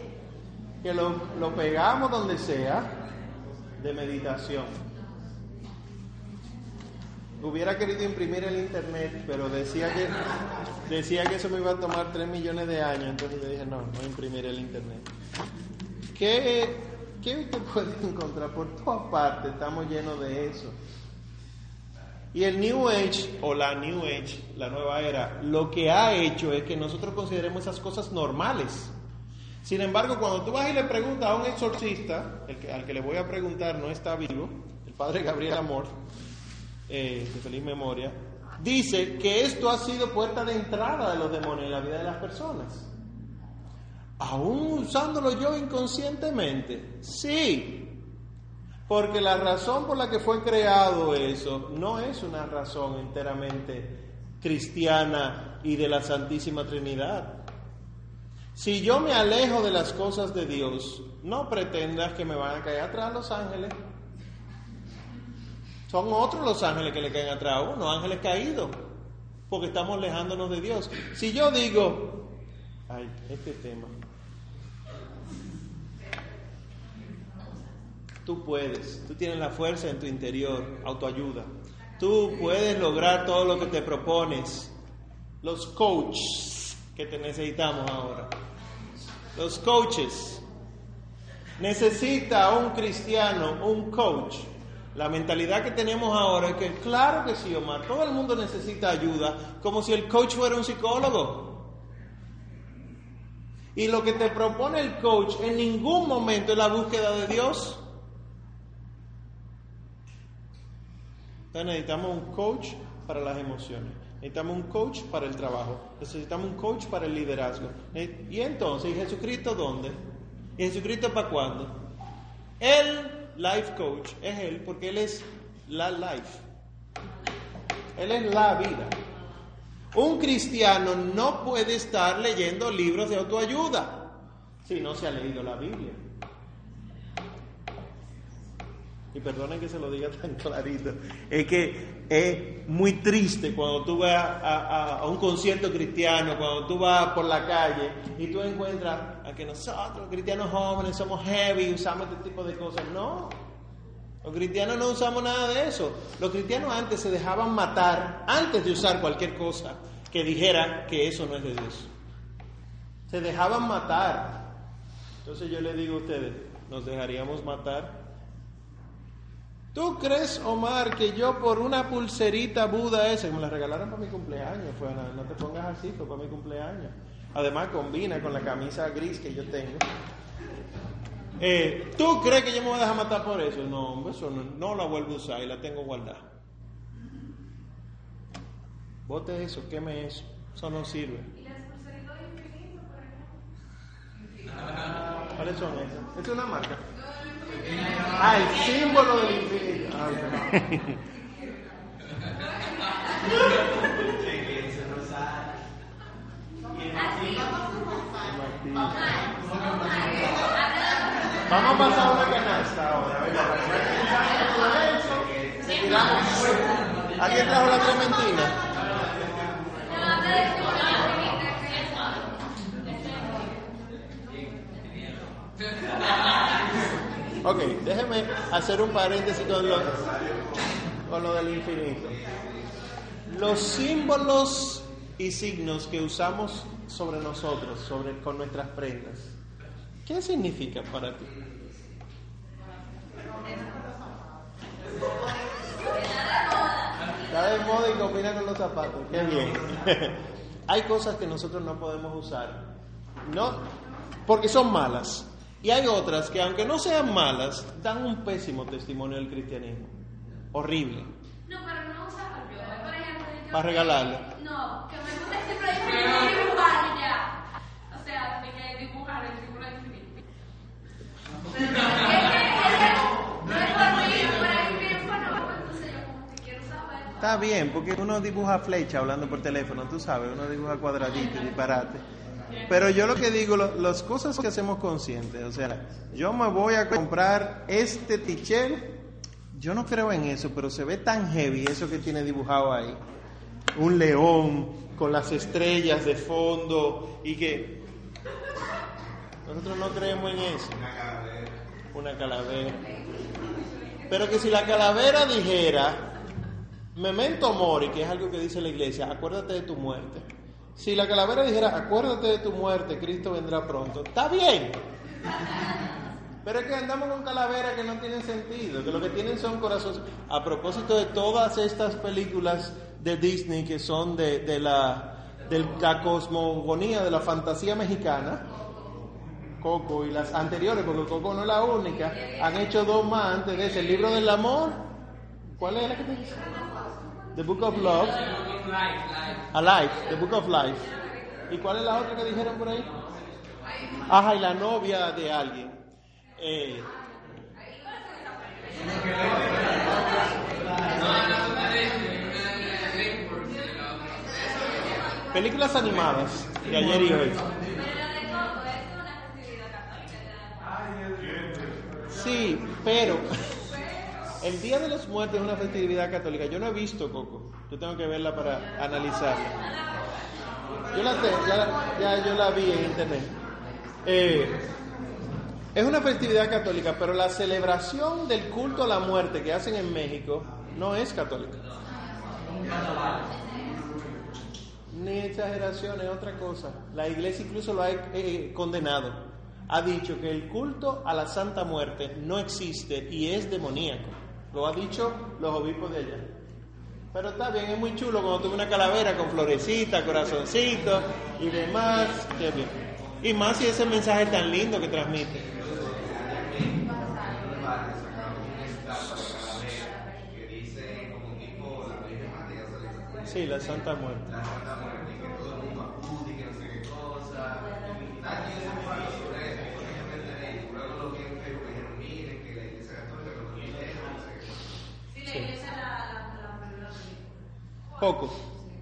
que lo, lo pegamos donde sea, de meditación. Hubiera querido imprimir el internet, pero decía que decía que eso me iba a tomar 3 millones de años, entonces le dije, no, no imprimir el internet. ¿Qué, qué puedes encontrar? Por todas partes estamos llenos de eso. Y el New Age o la New Age, la nueva era, lo que ha hecho es que nosotros consideremos esas cosas normales. Sin embargo, cuando tú vas y le preguntas a un exorcista, el que, al que le voy a preguntar no está vivo, el padre Gabriel Amor, eh, de feliz memoria, dice que esto ha sido puerta de entrada de los demonios en la vida de las personas. Aún usándolo yo inconscientemente, sí, porque la razón por la que fue creado eso no es una razón enteramente cristiana y de la Santísima Trinidad. Si yo me alejo de las cosas de Dios, no pretendas que me van a caer atrás los ángeles. Son otros los ángeles que le caen atrás a uno, ángeles caídos, porque estamos alejándonos de Dios. Si yo digo, ay, este tema, tú puedes, tú tienes la fuerza en tu interior, autoayuda, tú puedes lograr todo lo que te propones. Los coaches que te necesitamos ahora, los coaches, necesita un cristiano, un coach la mentalidad que tenemos ahora es que, claro que sí, Omar, todo el mundo necesita ayuda, como si el coach fuera un psicólogo. Y lo que te propone el coach en ningún momento es la búsqueda de Dios. Entonces necesitamos un coach para las emociones, necesitamos un coach para el trabajo, necesitamos un coach para el liderazgo. Y entonces, ¿y Jesucristo dónde? ¿Y Jesucristo para cuándo? Él life coach es Él porque Él es la life. Él es la vida. Un cristiano no puede estar leyendo libros de autoayuda si no se ha leído la Biblia. Y perdonen que se lo diga tan clarito, es que es muy triste cuando tú vas a, a, un concierto cristiano, cuando tú vas por la calle y tú encuentras a que nosotros, cristianos jóvenes, somos heavy, usamos este tipo de cosas. No, los cristianos no usamos nada de eso. Los cristianos antes se dejaban matar antes de usar cualquier cosa que dijera que eso no es de Dios. Se dejaban matar. Entonces yo le digo a ustedes, ¿nos dejaríamos matar? ¿Tú crees, Omar, que yo por una pulserita Buda esa, que me la regalaron para mi cumpleaños, fue, no te pongas así, fue para mi cumpleaños. Además combina con la camisa gris que yo tengo. Eh, ¿Tú crees que yo me voy a dejar matar por eso? No, hombre, eso no, no la vuelvo a usar y la tengo guardada. Bote eso, queme eso. Eso no sirve. ¿Y las pulseritas de infinito, por ejemplo? ¿Cuáles son esas? Es una marca. Ah, el símbolo del infinito. Ah. Vamos a pasar una canasta ahora. venga, para que vean todo eso, se tiramos fuera. ¿Alguien trajo la clementina? hacer un paréntesis con lo, con lo del infinito. Los símbolos y signos que usamos sobre nosotros, sobre, con nuestras prendas, ¿qué significan para ti? Está de moda y combina con los zapatos. Qué bien. hay cosas que nosotros no podemos usar, no, porque son malas. Y hay otras que, aunque no sean malas, dan un pésimo testimonio del cristianismo. Horrible. No, pero no yo. Por ejemplo, yo. Para regalarle. No, que me gusta siempre dibujar ya. O sea, de que dibujar el bueno, pues, entonces yo como que quiero saber. Está bien, porque uno dibuja flecha hablando por teléfono, tú sabes, uno dibuja cuadraditos, disparate. Pero yo lo que digo, lo- las cosas que hacemos conscientes, o sea, yo me voy a comprar este tichel, yo no creo en eso, pero se ve tan heavy eso que tiene dibujado ahí. Un león con las estrellas de fondo y que nosotros no creemos en eso. Una calavera. Pero que si la calavera dijera, memento mori, que es algo que dice la iglesia, acuérdate de tu muerte. Si la calavera dijera, acuérdate de tu muerte, Cristo vendrá pronto, está bien. Pero es que andamos con calaveras que no tienen sentido, que lo que tienen son corazones. A propósito de todas estas películas de Disney que son de, de la, de la cosmogonía, de la fantasía mexicana, Coco y las anteriores, porque Coco no es la única, han hecho dos más antes de ese. El libro del amor, ¿cuál es la que te dice? The Book of Love. Alive, The Book of Life. ¿Y cuál es la otra que dijeron por ahí? Ajá, y la novia de alguien. Eh, películas animadas de ayer y hoy. Sí, pero el Día de los Muertos es una festividad católica. Yo no he visto Coco. Yo tengo que verla para analizarla. Yo la, ya, yo la vi en internet. Eh, es una festividad católica, pero la celebración del culto a la muerte que hacen en México no es católica. Ni exageración, es otra cosa. La iglesia incluso lo ha eh, condenado. Ha dicho que el culto a la Santa Muerte no existe y es demoníaco. Lo ha dicho los obispos de allá. Pero está bien, es muy chulo cuando tuve una calavera con florecita, corazoncito y demás. Y más si ese mensaje tan lindo que transmite. Sí, la Santa Muerte. la Santa Muerte, que todo el mundo acude, que no sé qué cosa. Aquí se falo sobre eso, por ejemplo, y luego lo vi en Facebook, me dijeron, miren, que la iglesia católica no tiene no sé qué cosa. Sí, la iglesia la, la, la, la, la, Poco.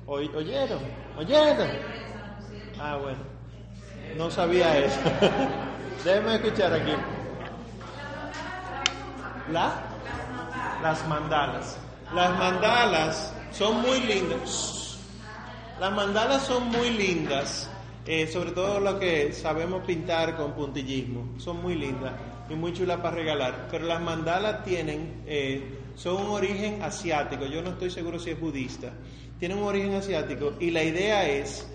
Oy- ¿Oyeron? ¿Oyeron? Ah, bueno. No sabía eso. Déjenme escuchar aquí. ¿La? Las mandalas. Las mandalas son muy lindas. Las mandalas son muy lindas. eh, sobre todo lo que sabemos pintar con puntillismo. Son muy lindas y muy chulas para regalar. Pero las mandalas tienen, eh, son un origen asiático. Yo no estoy seguro si es budista. Tienen un origen asiático y la idea es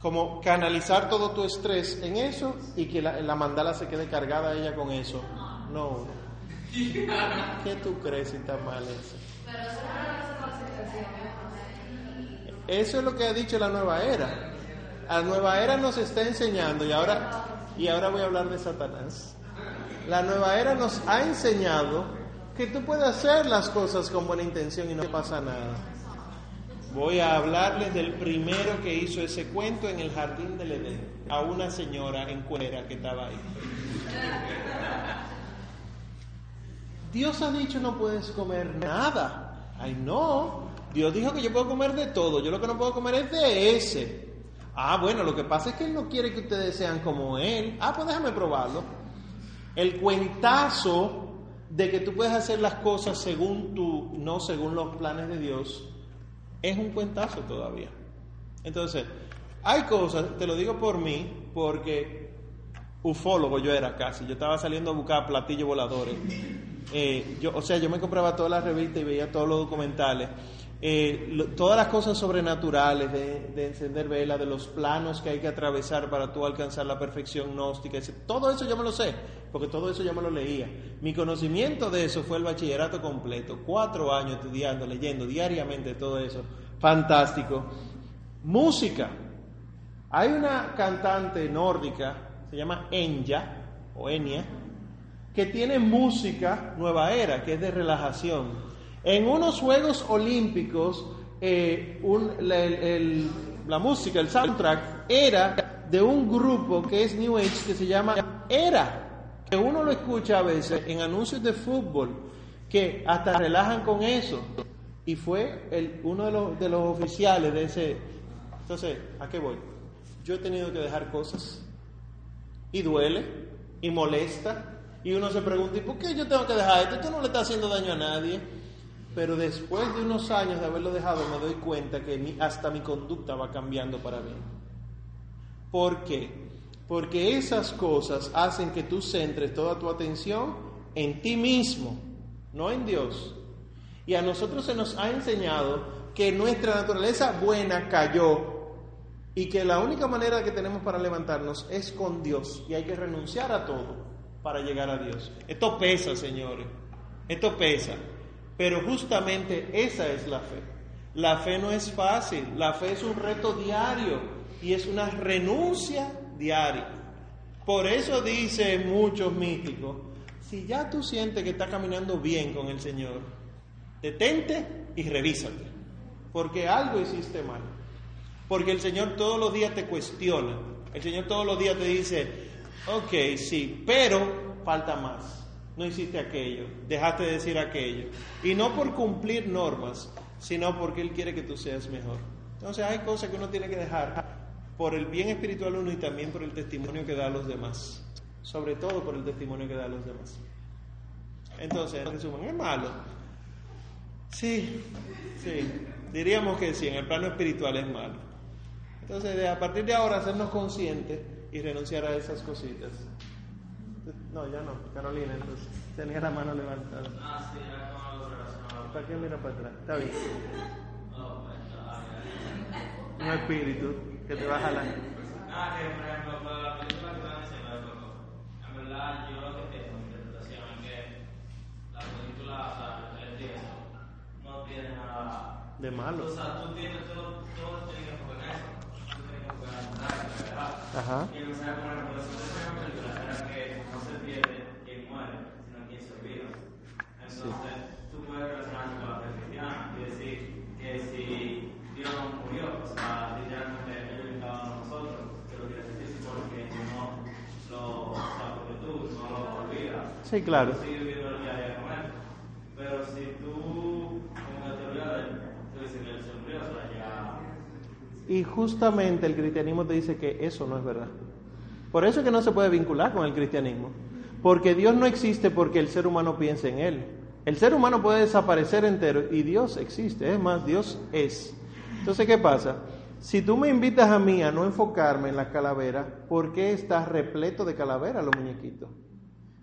como canalizar todo tu estrés en eso y que la, la mandala se quede cargada ella con eso. No. ¿Qué tú crees si está mal eso? Eso es lo que ha dicho la nueva era. La nueva era nos está enseñando y ahora y ahora voy a hablar de Satanás. La nueva era nos ha enseñado que tú puedes hacer las cosas con buena intención y no pasa nada. Voy a hablarles del primero que hizo ese cuento en el jardín del Edén, a una señora en cuera que estaba ahí. Dios ha dicho no puedes comer nada. Ay, no. Dios dijo que yo puedo comer de todo. Yo lo que no puedo comer es de ese. Ah, bueno, lo que pasa es que Él no quiere que ustedes sean como Él. Ah, pues déjame probarlo. El cuentazo de que tú puedes hacer las cosas según tú, no según los planes de Dios, es un cuentazo todavía. Entonces, hay cosas, te lo digo por mí, porque ufólogo yo era casi, yo estaba saliendo a buscar platillos voladores. eh, yo, o sea, yo me compraba todas las revistas y veía todos los documentales. Eh, todas las cosas sobrenaturales de, de encender vela, de los planos que hay que atravesar para tú alcanzar la perfección gnóstica, todo eso yo me lo sé, porque todo eso yo me lo leía. Mi conocimiento de eso fue el bachillerato completo, cuatro años estudiando, leyendo diariamente todo eso, fantástico. Música, hay una cantante nórdica, se llama Enya, o Enya, que tiene música nueva era, que es de relajación. En unos Juegos Olímpicos, eh, la música, el soundtrack, era de un grupo que es New Age, que se llama Era, que uno lo escucha a veces en anuncios de fútbol, que hasta relajan con eso. Y fue el, uno de los, de los oficiales de ese... Entonces, ¿a qué voy? Yo he tenido que dejar cosas y duele y molesta y uno se pregunta, ¿y por qué yo tengo que dejar esto? Esto no le está haciendo daño a nadie. Pero después de unos años de haberlo dejado me doy cuenta que hasta mi conducta va cambiando para bien. ¿Por qué? Porque esas cosas hacen que tú centres toda tu atención en ti mismo, no en Dios. Y a nosotros se nos ha enseñado que nuestra naturaleza buena cayó y que la única manera que tenemos para levantarnos es con Dios y hay que renunciar a todo para llegar a Dios. Esto pesa, señores, esto pesa, pero justamente esa es la fe. La fe no es fácil, la fe es un reto diario y es una renuncia diaria. Por eso dicen muchos místicos, si ya tú sientes que estás caminando bien con el Señor, detente y revísate, porque algo hiciste mal. Porque el Señor todos los días te cuestiona. El Señor todos los días te dice, ok, sí, pero falta más. No hiciste aquello, dejaste de decir aquello. Y no por cumplir normas, sino porque Él quiere que tú seas mejor. Entonces hay cosas que uno tiene que dejar por el bien espiritual uno y también por el testimonio que da a los demás. Sobre todo por el testimonio que da a los demás. Entonces, en resumen, ¿es malo? Sí, sí. Diríamos que sí, en el plano espiritual es malo. Entonces, a partir de ahora, hacernos conscientes y renunciar a esas cositas. No, ya no, Carolina, entonces. Tenía la mano levantada. Ah, sí, era con algo relacionado. ¿Para qué mira para atrás? Está bien. No, pues, ya. Un espíritu que te a. Ah, que por ejemplo, para la película que me mencionó de Coco, en verdad yo lo que tengo mi interpretación es que la película, o sea, el texto, no tiene nada. De malo. O sea, tú tienes todo, que enfocar en eso. Tú tienes que enfocar en la verdad. Ajá. Y por ejemplo, película era que no se pierde quien muere, sino quien se olvida. Entonces, tú puedes relacionarte con la fe cristiana y decir que si Dios no murió, o sea, literalmente ellos limitaban a nosotros, que lo quiere decir porque no lo, o sea, porque tú no lo olvidas. Sí, claro. Tú sigues viviendo el día a día con él. Pero si tú, como que te olvidas de él, tú dices que él se murió, o sea, ya. Y justamente el cristianismo te dice que eso no es verdad. Por eso es que no se puede vincular con el cristianismo. Porque Dios no existe porque el ser humano piense en Él. El ser humano puede desaparecer entero y Dios existe. Es más, Dios es. Entonces, ¿qué pasa? Si tú me invitas a mí a no enfocarme en las calaveras, ¿por qué estás repleto de calaveras los muñequitos?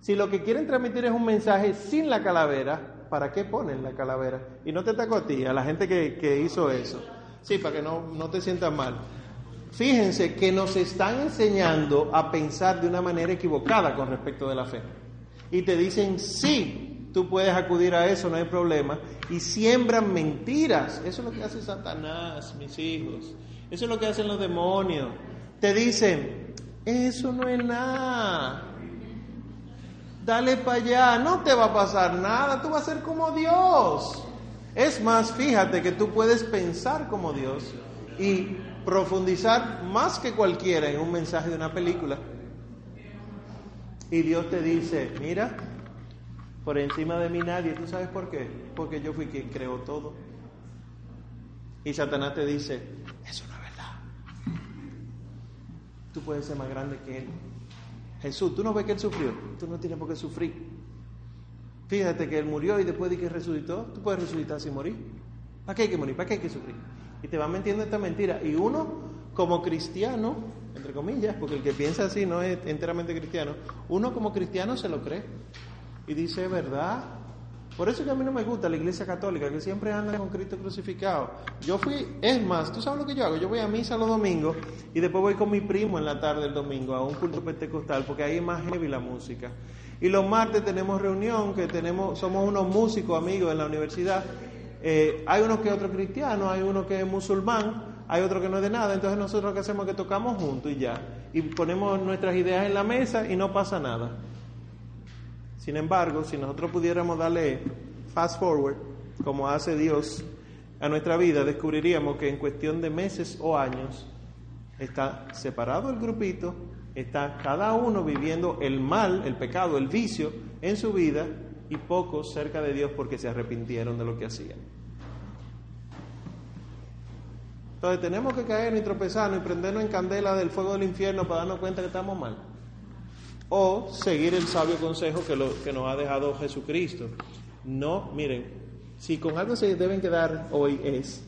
Si lo que quieren transmitir es un mensaje sin la calavera, ¿para qué ponen la calavera? Y no te ataco a ti, a la gente que, que hizo eso. Sí, para que no, no te sientas mal. Fíjense que nos están enseñando a pensar de una manera equivocada con respecto de la fe. Y te dicen, sí, tú puedes acudir a eso, no hay problema. Y siembran mentiras. Eso es lo que hace Satanás, mis hijos. Eso es lo que hacen los demonios. Te dicen, eso no es nada. Dale para allá, no te va a pasar nada, tú vas a ser como Dios. Es más, fíjate que tú puedes pensar como Dios y profundizar más que cualquiera en un mensaje de una película. Y Dios te dice, mira, por encima de mí nadie, ¿tú sabes por qué? Porque yo fui quien creó todo. Y Satanás te dice, eso no es verdad. Tú puedes ser más grande que Él. Jesús, ¿tú no ves que Él sufrió? Tú no tienes por qué sufrir. Fíjate que Él murió y después de que resucitó, tú puedes resucitar sin morir. ¿Para qué hay que morir? ¿Para qué hay que sufrir? Y te van mintiendo esta mentira. Y uno, como cristiano, entre comillas, porque el que piensa así no es enteramente cristiano, uno como cristiano se lo cree. Y dice, ¿verdad? Por eso que a mí no me gusta la iglesia católica, que siempre anda con Cristo crucificado. Yo fui, es más, ¿tú sabes lo que yo hago? Yo voy a misa los domingos y después voy con mi primo en la tarde del domingo a un culto pentecostal, porque ahí es más heavy la música. Y los martes tenemos reunión, que tenemos, somos unos músicos amigos en la universidad. Eh, hay unos que otros cristianos, hay uno que es musulmán, hay otro que no es de nada. Entonces nosotros lo que hacemos es que tocamos juntos y ya. Y ponemos nuestras ideas en la mesa y no pasa nada. Sin embargo, si nosotros pudiéramos darle fast forward, como hace Dios a nuestra vida, descubriríamos que en cuestión de meses o años está separado el grupito, está cada uno viviendo el mal, el pecado, el vicio en su vida y pocos cerca de Dios porque se arrepintieron de lo que hacían. Entonces tenemos que caer y tropezarnos y prendernos en candela del fuego del infierno para darnos cuenta que estamos mal. O seguir el sabio consejo que, lo, que nos ha dejado Jesucristo. No, miren, si con algo se deben quedar hoy es,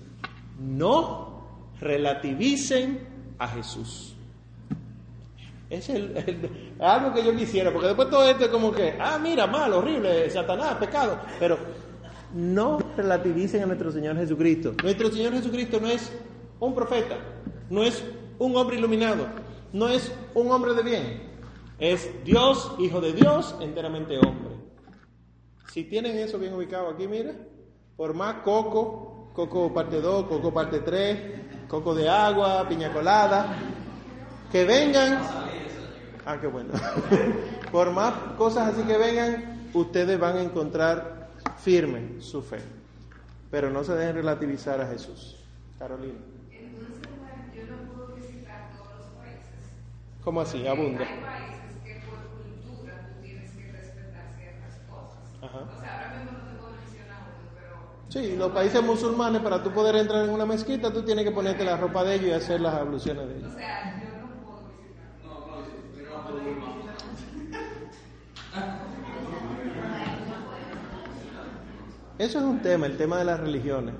no relativicen a Jesús. Es el, algo que yo quisiera, porque después todo esto es como que, ah, mira, mal, horrible, Satanás, pecado. Pero no relativicen a nuestro Señor Jesucristo. Nuestro Señor Jesucristo no es un profeta, no es un hombre iluminado, no es un hombre de bien. Es Dios, hijo de Dios, enteramente hombre. Si tienen eso bien ubicado aquí, mira, por más coco, coco parte 2, coco parte 3, coco de agua, piña colada, que vengan. Ah, qué bueno. por más cosas así que vengan, ustedes van a encontrar firme su fe. Pero no se dejen relativizar a Jesús. Carolina. Entonces, bueno, yo no puedo visitar todos los países. ¿Cómo así? Abunda. Hay países que por cultura tú tienes que respetar ciertas cosas. Ajá. O sea, ahora mismo no te puedo mencionar uno, pero Sí, los países musulmanes, para tú poder entrar en una mezquita, tú tienes que ponerte la ropa de ellos y hacer las abluciones de ellos. o sea, yo no puedo visitar. Eso es un tema, el tema de las religiones.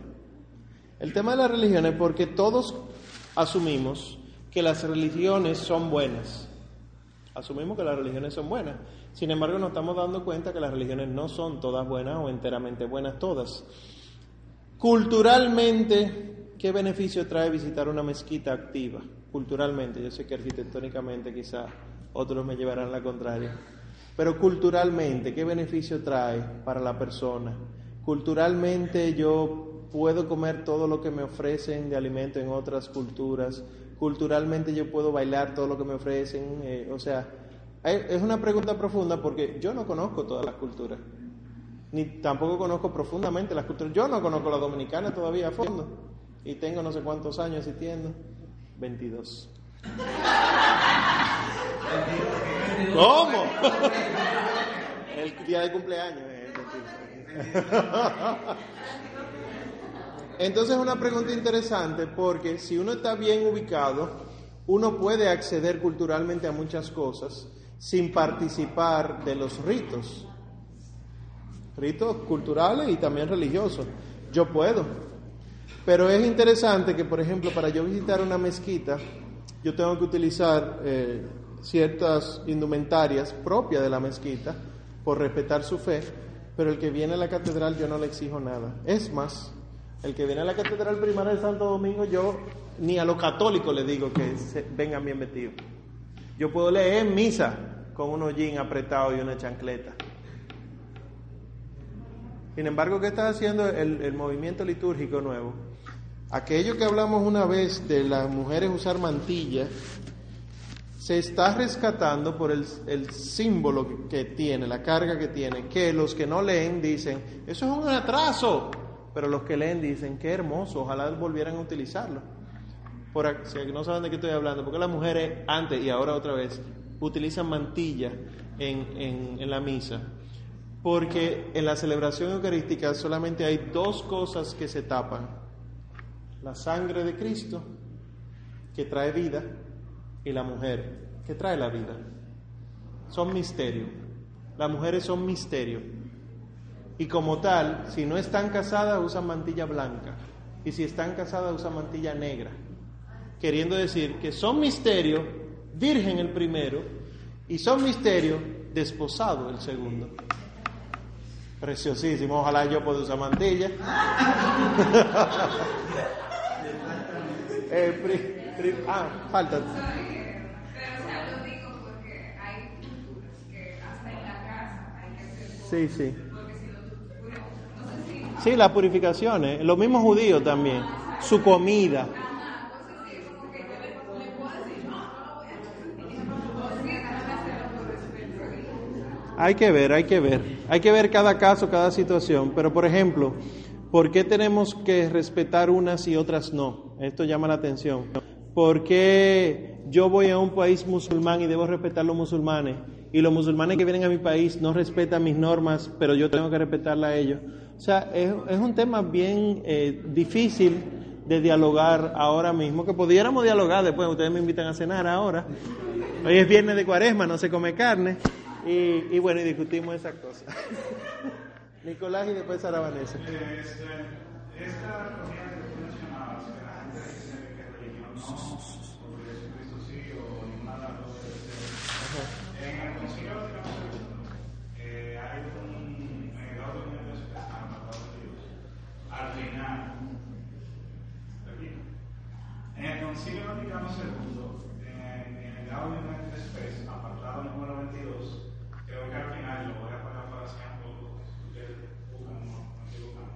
El tema de las religiones porque todos asumimos que las religiones son buenas. Asumimos que las religiones son buenas. Sin embargo, nos estamos dando cuenta que las religiones no son todas buenas o enteramente buenas todas. Culturalmente, ¿qué beneficio trae visitar una mezquita activa? Culturalmente, yo sé que arquitectónicamente quizá otros me llevarán la contraria. Pero culturalmente, ¿qué beneficio trae para la persona? Culturalmente yo puedo comer todo lo que me ofrecen de alimento en otras culturas. Culturalmente yo puedo bailar todo lo que me ofrecen. eh, o sea, es una pregunta profunda porque yo no conozco todas las culturas. Ni tampoco conozco profundamente las culturas. Yo no conozco la dominicana todavía a fondo. Y tengo no sé cuántos años asistiendo. 22. ¿Cómo? El día de cumpleaños. eh, el 22. Entonces es una pregunta interesante porque si uno está bien ubicado, uno puede acceder culturalmente a muchas cosas sin participar de los ritos. Ritos culturales y también religiosos. Yo puedo. Pero es interesante que, por ejemplo, para yo visitar una mezquita, yo tengo que utilizar eh, ciertas indumentarias propias de la mezquita por respetar su fe, pero el que viene a la catedral yo no le exijo nada. Es más, el que viene a la catedral primaria de Santo Domingo, yo ni a los católicos le digo que vengan bien vestidos. Yo puedo leer misa con unos jeans apretados y una chancleta. Sin embargo, ¿qué está haciendo el, el movimiento litúrgico nuevo? Aquello que hablamos una vez de las mujeres usar mantilla, se está rescatando por el, el símbolo que tiene, la carga que tiene, que los que no leen dicen, eso es un atraso, pero los que leen dicen, qué hermoso, ojalá volvieran a utilizarlo. Por, si no saben de qué estoy hablando, porque las mujeres antes y ahora otra vez utilizan mantilla en, en, la misa. Porque en la celebración eucarística solamente hay dos cosas que se tapan. La sangre de Cristo, que trae vida, y la mujer, que trae la vida. Son misterio. Las mujeres son misterio. Y como tal, si no están casadas, usan mantilla blanca. Y si están casadas, usan mantilla negra. Queriendo decir que son misterio, virgen el primero, y son misterio, desposado el segundo. Preciosísimo. Ojalá yo pueda usar mantilla. eh, pri- pri- ah, falta. Sí, sí. Sí, las purificaciones. Los mismos judíos también. Su comida. Ajá, cosas así, como que yo le, le puedo decir, no, no lo voy a hacer. O sí, déjame hacerlo por respeto. Hay que ver, hay que ver. Hay que ver cada caso, cada situación. Pero, por ejemplo, ¿por qué tenemos que respetar unas y otras no? Esto llama la atención. ¿Por qué yo voy a un país musulmán y debo respetar a los musulmanes? Y los musulmanes que vienen a mi país no respetan mis normas, pero yo tengo que respetarla a ellos. O sea, es, es un tema bien eh, difícil de dialogar ahora mismo, que pudiéramos dialogar después. Ustedes me invitan a cenar ahora. Hoy es viernes de cuaresma, no se come carne. Y, y bueno, y discutimos esas cosas. Nicolás y después Sara Vanessa. Este, esta corriente que tú mencionabas, que la gente dice que religión no, o que Jesucristo sí, o ninguna de las dos. En el Concilio Vaticano II eh, hay un eh, apartado de Dios. Al final, en el Concilio Vaticano II, en, en el Gaudium et Spes, apartado número 22, creo que al final, lo voy a parar para siempre, ustedes buscan, no, no se buscan,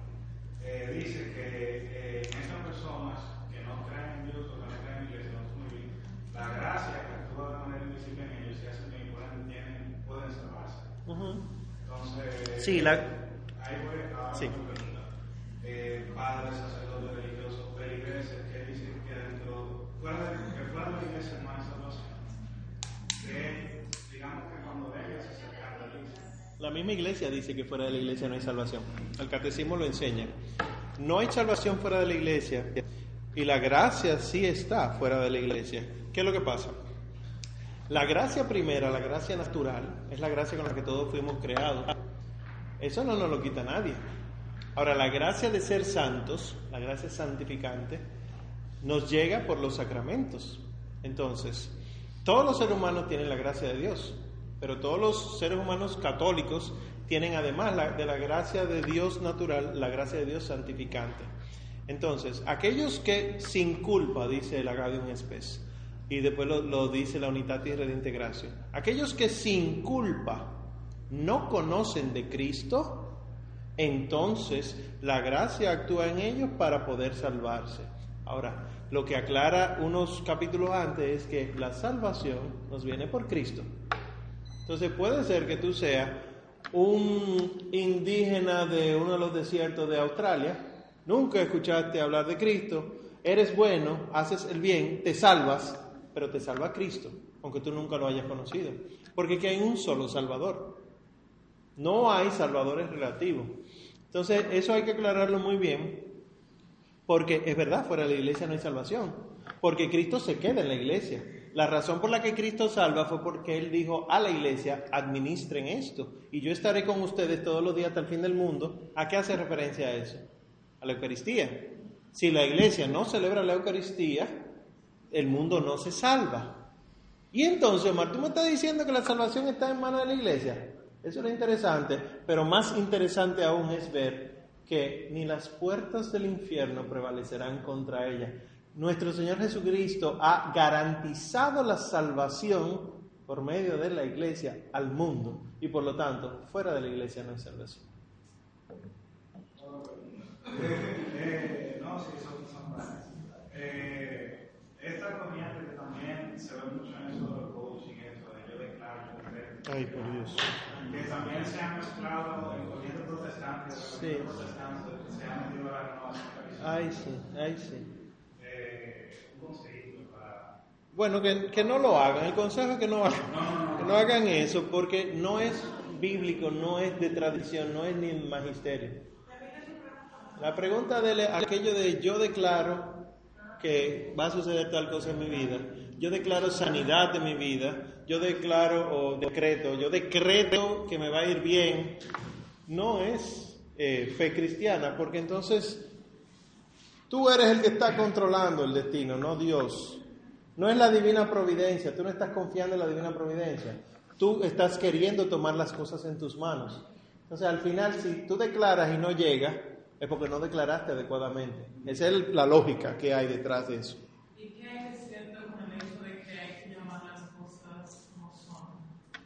eh, dice que eh, en estas personas que no creen en Dios o que no creen en la iglesia, no muy bien, la gracia que actúa de manera invisible en ellos y hace que pueden, tienen, pueden salvarse. Entonces, Sí, la- ahí voy a Sí. otra pregunta. Eh, padres, sacerdotes religiosos, feligreses que dicen que dentro, fuera de, que fuera de la iglesia no hay salvación. Que digamos que cuando ellos se acercan a la iglesia, La misma iglesia dice que fuera de la iglesia no hay salvación. El catecismo lo enseña. No hay salvación fuera de la iglesia y la gracia sí está fuera de la iglesia. ¿Qué es lo que pasa? La gracia primera, la gracia natural, es la gracia con la que todos fuimos creados. Eso no nos lo quita nadie. Ahora, la gracia de ser santos, la gracia santificante, nos llega por los sacramentos. Entonces, todos los seres humanos tienen la gracia de Dios, pero todos los seres humanos católicos tienen además de la gracia de Dios natural, la gracia de Dios santificante. Entonces, aquellos que sin culpa, dice el Agadium Spes, y después lo, lo dice la Unitatis Redintegratio, aquellos que sin culpa no conocen de Cristo, entonces la gracia actúa en ellos para poder salvarse. Ahora, lo que aclara unos capítulos antes es que la salvación nos viene por Cristo. Entonces puede ser que tú seas un indígena de uno de los desiertos de Australia, nunca escuchaste hablar de Cristo, eres bueno, haces el bien, te salvas, pero te salva Cristo, aunque tú nunca lo hayas conocido. Porque aquí hay un solo Salvador. No hay salvadores relativos. Entonces, eso hay que aclararlo muy bien, porque es verdad, fuera de la iglesia no hay salvación, porque Cristo se queda en la iglesia. La razón por la que Cristo salva fue porque Él dijo a la iglesia, administren esto, y yo estaré con ustedes todos los días hasta el fin del mundo. ¿A qué hace referencia a eso? A la Eucaristía. Si la iglesia no celebra la Eucaristía, el mundo no se salva. Y entonces, Omar, tú me estás diciendo que la salvación está en manos de la iglesia. Eso es interesante, pero más interesante aún es ver que ni las puertas del infierno prevalecerán contra ella. Nuestro Señor Jesucristo ha garantizado la salvación por medio de la iglesia al mundo y por lo tanto, fuera de la iglesia no hay salvación. Eh, no, sí, son, son. Eh, esta corriente que también se ve mucho en eso del coaching, eso de yo declaro, yo Ay, por Dios. que también se han mezclado en corrientes protestantes, Sí. protestantes, se han metido a la renovación. Ay, sí, ay, sí. Eh, un consejito para. Bueno, que, que no lo hagan. El consejo es que no hagan, que no hagan eso porque no es bíblico, no es de tradición, no es ni magisterio. La pregunta de él es aquello de yo declaro que va a suceder tal cosa en mi vida, yo declaro sanidad de mi vida, yo declaro o decreto, yo decreto que me va a ir bien, no es eh, fe cristiana, porque entonces tú eres el que está controlando el destino, no Dios. No es la divina providencia, tú no estás confiando en la divina providencia, tú estás queriendo tomar las cosas en tus manos. Entonces, al final, si tú declaras y no llega, es porque no declaraste adecuadamente. Esa es la lógica que hay detrás de eso. ¿Y qué cierto con el hecho de que hay que llamar las cosas como son?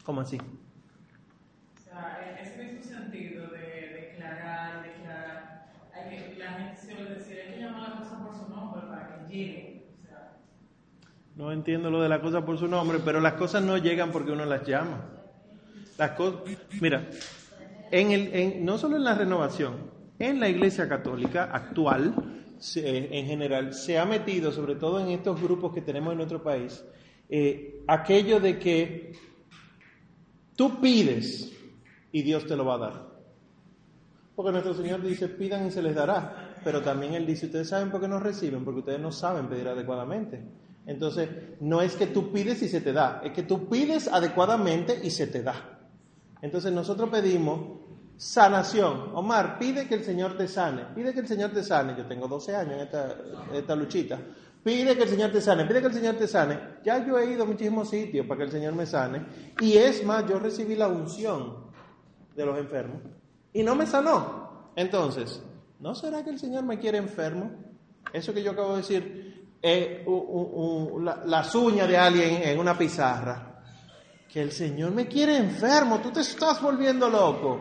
¿Cómo así? O sea, en ese mismo sentido de declarar, declarar, hay que, la gente suele decir, hay que llamar las cosas por su nombre para que lleguen. No entiendo lo de la cosa por su nombre, pero las cosas no llegan porque uno las llama. Las cosas, mira, en el, en- no solo en la renovación, en la Iglesia Católica actual, en general, se ha metido, sobre todo en estos grupos que tenemos en nuestro país, eh, aquello de que tú pides y Dios te lo va a dar. Porque nuestro Señor dice, pidan y se les dará. Pero también Él dice, ustedes saben por qué no reciben, porque ustedes no saben pedir adecuadamente. Entonces, no es que tú pides y se te da, es que tú pides adecuadamente y se te da. Entonces nosotros pedimos sanación. Omar, pide que el Señor te sane, pide que el Señor te sane. Yo tengo 12 años en esta, esta luchita. Pide que el Señor te sane, pide que el Señor te sane. Ya yo he ido a muchísimos sitios para que el Señor me sane. Y es más, yo recibí la unción de los enfermos y no me sanó. Entonces, ¿no será que el Señor me quiere enfermo? Eso que yo acabo de decir, la- las uñas de alguien en una pizarra. Que el Señor me quiere enfermo, tú te estás volviendo loco.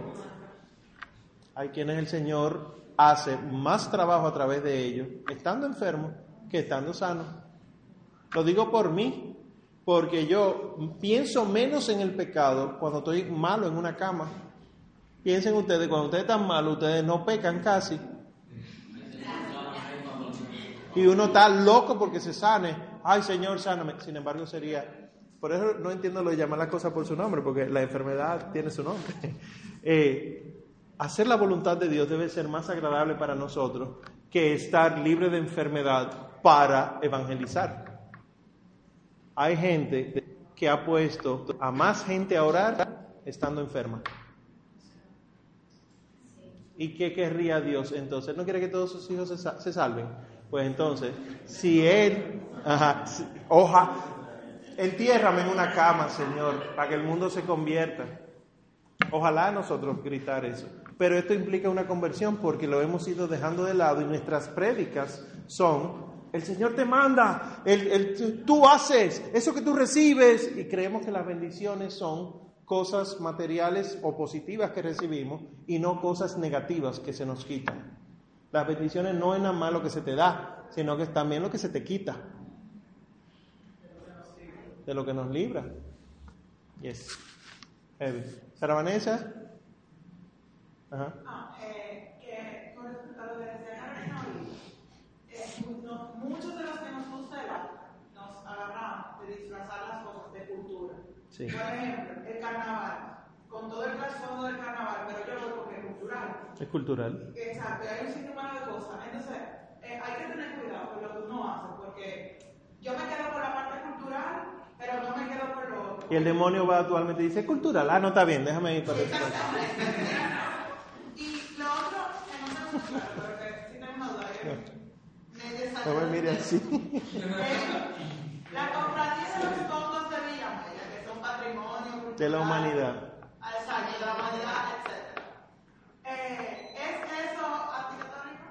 Hay quienes el Señor hace más trabajo a través de ellos, estando enfermo, que estando sano. Lo digo por mí, porque yo pienso menos en el pecado cuando estoy malo en una cama. Piensen ustedes, cuando ustedes están malos, ustedes no pecan casi. Y uno está loco porque se sane. Ay, Señor, sáname. Sin embargo, sería... Por eso no entiendo lo de llamar las cosas por su nombre, porque la enfermedad tiene su nombre. Eh, hacer la voluntad de Dios debe ser más agradable para nosotros que estar libre de enfermedad para evangelizar. Hay gente que ha puesto a más gente a orar estando enferma. ¿Y qué querría Dios entonces? ¿No quiere que todos sus hijos se salven? Pues entonces, si Él, ajá, entiérrame en una cama, Señor, para que el mundo se convierta. Ojalá nosotros gritar eso. Pero esto implica una conversión porque lo hemos ido dejando de lado y nuestras prédicas son, el Señor te manda, el, el- tú haces, eso que tú recibes y creemos que las bendiciones son cosas materiales o positivas que recibimos y no cosas negativas que se nos quitan. Las bendiciones no es nada más lo que se te da, sino que es también lo que se te quita. De lo que nos libra. Yes. Heavy. Sara Vanessa. Ajá. Ah, eh, que con respecto a lo Carolina ahorita, eh, no- muchos de los que nos arte nos agarramos de disfrazar las cosas de cultura. Sí. Por ejemplo, el carnaval, con todo el trasfondo del carnaval, pero yo lo veo porque es cultural. Es cultural. Exacto, hay un sinnúmero de cosas. Entonces, eh, hay que tener cuidado con lo que uno hace, porque yo me quedo por la parte cultural, pero no me quedo por lo otro. Y el demonio va actualmente y dice, es cultural. Ah, no está bien, déjame ir para exactamente. Y lo otro, que no tengo muy claro, pero que sí tengo una duda, que me No me mire desayuno. así. Eh, La cofradía de los fondos de Villa Maya, que son patrimonio cultural. De la humanidad. Ah, Exacto, de la humanidad, etc. Eh, ¿Es eso anticatólico?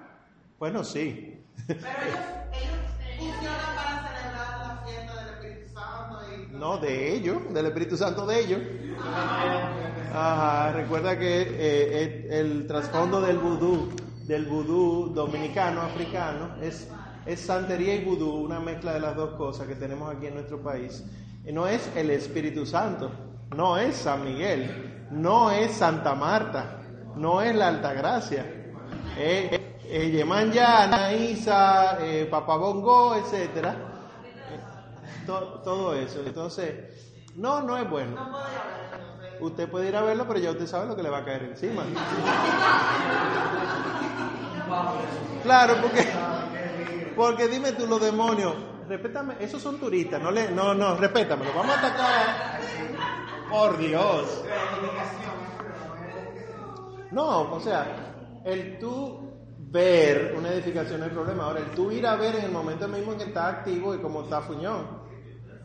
Bueno, sí. Pero ellos, ellos funcionan para celebrar la fiesta del Espíritu Santo y... No, de ellos, del Espíritu Santo de ellos. Ajá, recuerda que eh, el, el trasfondo del vudú, del vudú dominicano, africano, es, es santería y vudú, una mezcla de las dos cosas que tenemos aquí en nuestro país. No es el Espíritu Santo, no es San Miguel, no es Santa Marta, no es la Altagracia. Eh, eh, Yemanya, Anaísa, eh, Papabongo, etcétera. Eh, to- todo eso. Entonces, no, no es bueno. Usted puede ir a verlo, pero ya usted sabe lo que le va a caer encima. Claro, porque, porque dime tú, los demonios, respétame, esos son turistas, no le, no, no, respétamelo, vamos a atacar. Por Dios. No, o sea, el tú ver una edificación es problema. Ahora, el tú ir a ver en el momento mismo en que está activo y como está fuñón.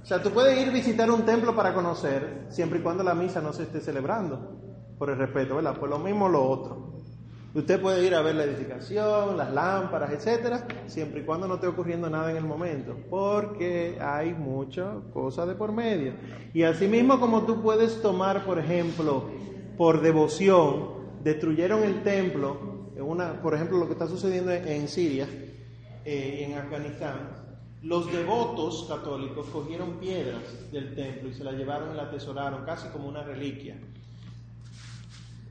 O sea, tú puedes ir a visitar un templo para conocer, siempre y cuando la misa no se esté celebrando. Por el respeto, ¿verdad? Pues lo mismo lo otro. Usted puede ir a ver la edificación, las lámparas, etcétera, siempre y cuando no esté ocurriendo nada en el momento, porque hay muchas cosas de por medio. Y asimismo como tú puedes tomar, por ejemplo, por devoción, destruyeron el templo, una, por ejemplo, lo que está sucediendo en Siria, eh, en Afganistán, los devotos católicos cogieron piedras del templo y se las llevaron y la atesoraron casi como una reliquia.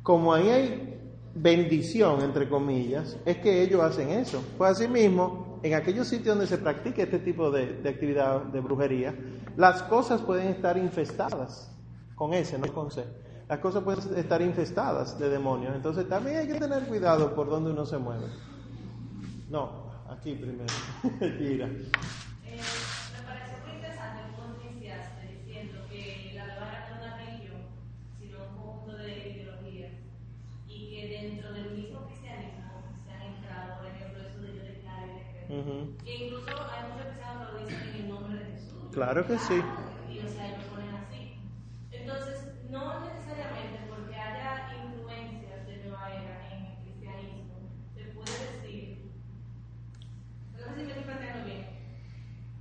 Como ahí hay bendición, entre comillas, es que ellos hacen eso. Pues así mismo, en aquellos sitios donde se practica este tipo de, de actividad de brujería, las cosas pueden estar infestadas con ese, no con C. Las cosas pueden estar infestadas de demonios. Entonces también hay que tener cuidado por donde uno se mueve. No, aquí primero. Gira. Eh, me pareció muy interesante cómo iniciaste diciendo que la nueva era no es una religión, sino un conjunto de ideologías y que dentro del mismo cristianismo se han entrado, por ejemplo, eso de yo declaro y decreto. Ujú. Que incluso hay muchos cristianos que lo dicen en el nombre de Jesús. Claro que sí. Y o sea, lo ponen así. Entonces, no necesariamente porque haya influencias de nueva era en el cristianismo, se puede decir, no sé si me estoy planteando bien,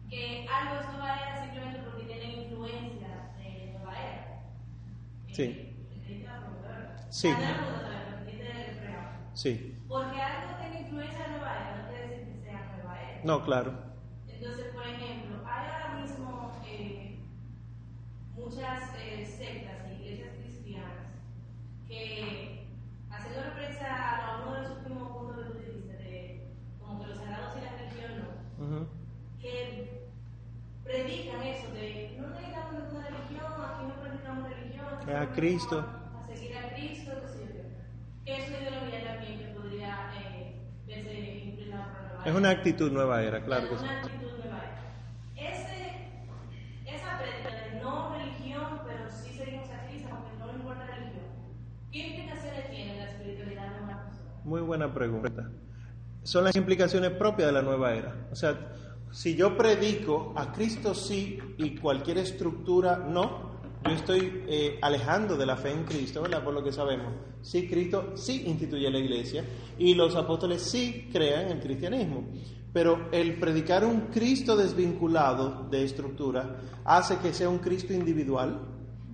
que algo es nueva era simplemente porque tiene influencia de nueva era. Sí. Eh, ¿entendiste la pregunta, verdad? Sí. Ah, no la pregunta, la entendiste el preámbulo. Sí. Porque algo tenga influencia nueva era no quiere decir que sea era. No, claro. Entonces, por ejemplo, hay ahora mismo eh, muchas eh, sectas e iglesias cristianas que, haciendo referencia a uno de los últimos puntos que tú dijiste, de como que los sagrados y la religión no, Ujú. que predican eso de no necesitamos ninguna religión, aquí no predicamos religión, aquí Es a solo Cristo. A seguir a Cristo. Que es una ideología también que podría eh, verse inclinada por la nueva Es una actitud nueva era, claro que sí. una actitud nueva era. Ese, esa prédica de no religión, pero sí seguimos a Cristo, aunque no importa la religión, ¿qué implicaciones tiene la espiritualidad de una persona? Muy buena pregunta. Son las implicaciones propias de la nueva era. O sea, si yo predico a Cristo sí y cualquier estructura no, yo estoy eh, alejando de la fe en Cristo, ¿verdad? Por lo que sabemos. Sí, Cristo sí instituye la iglesia y los apóstoles sí crean el cristianismo. Pero el predicar un Cristo desvinculado de estructura hace que sea un Cristo individual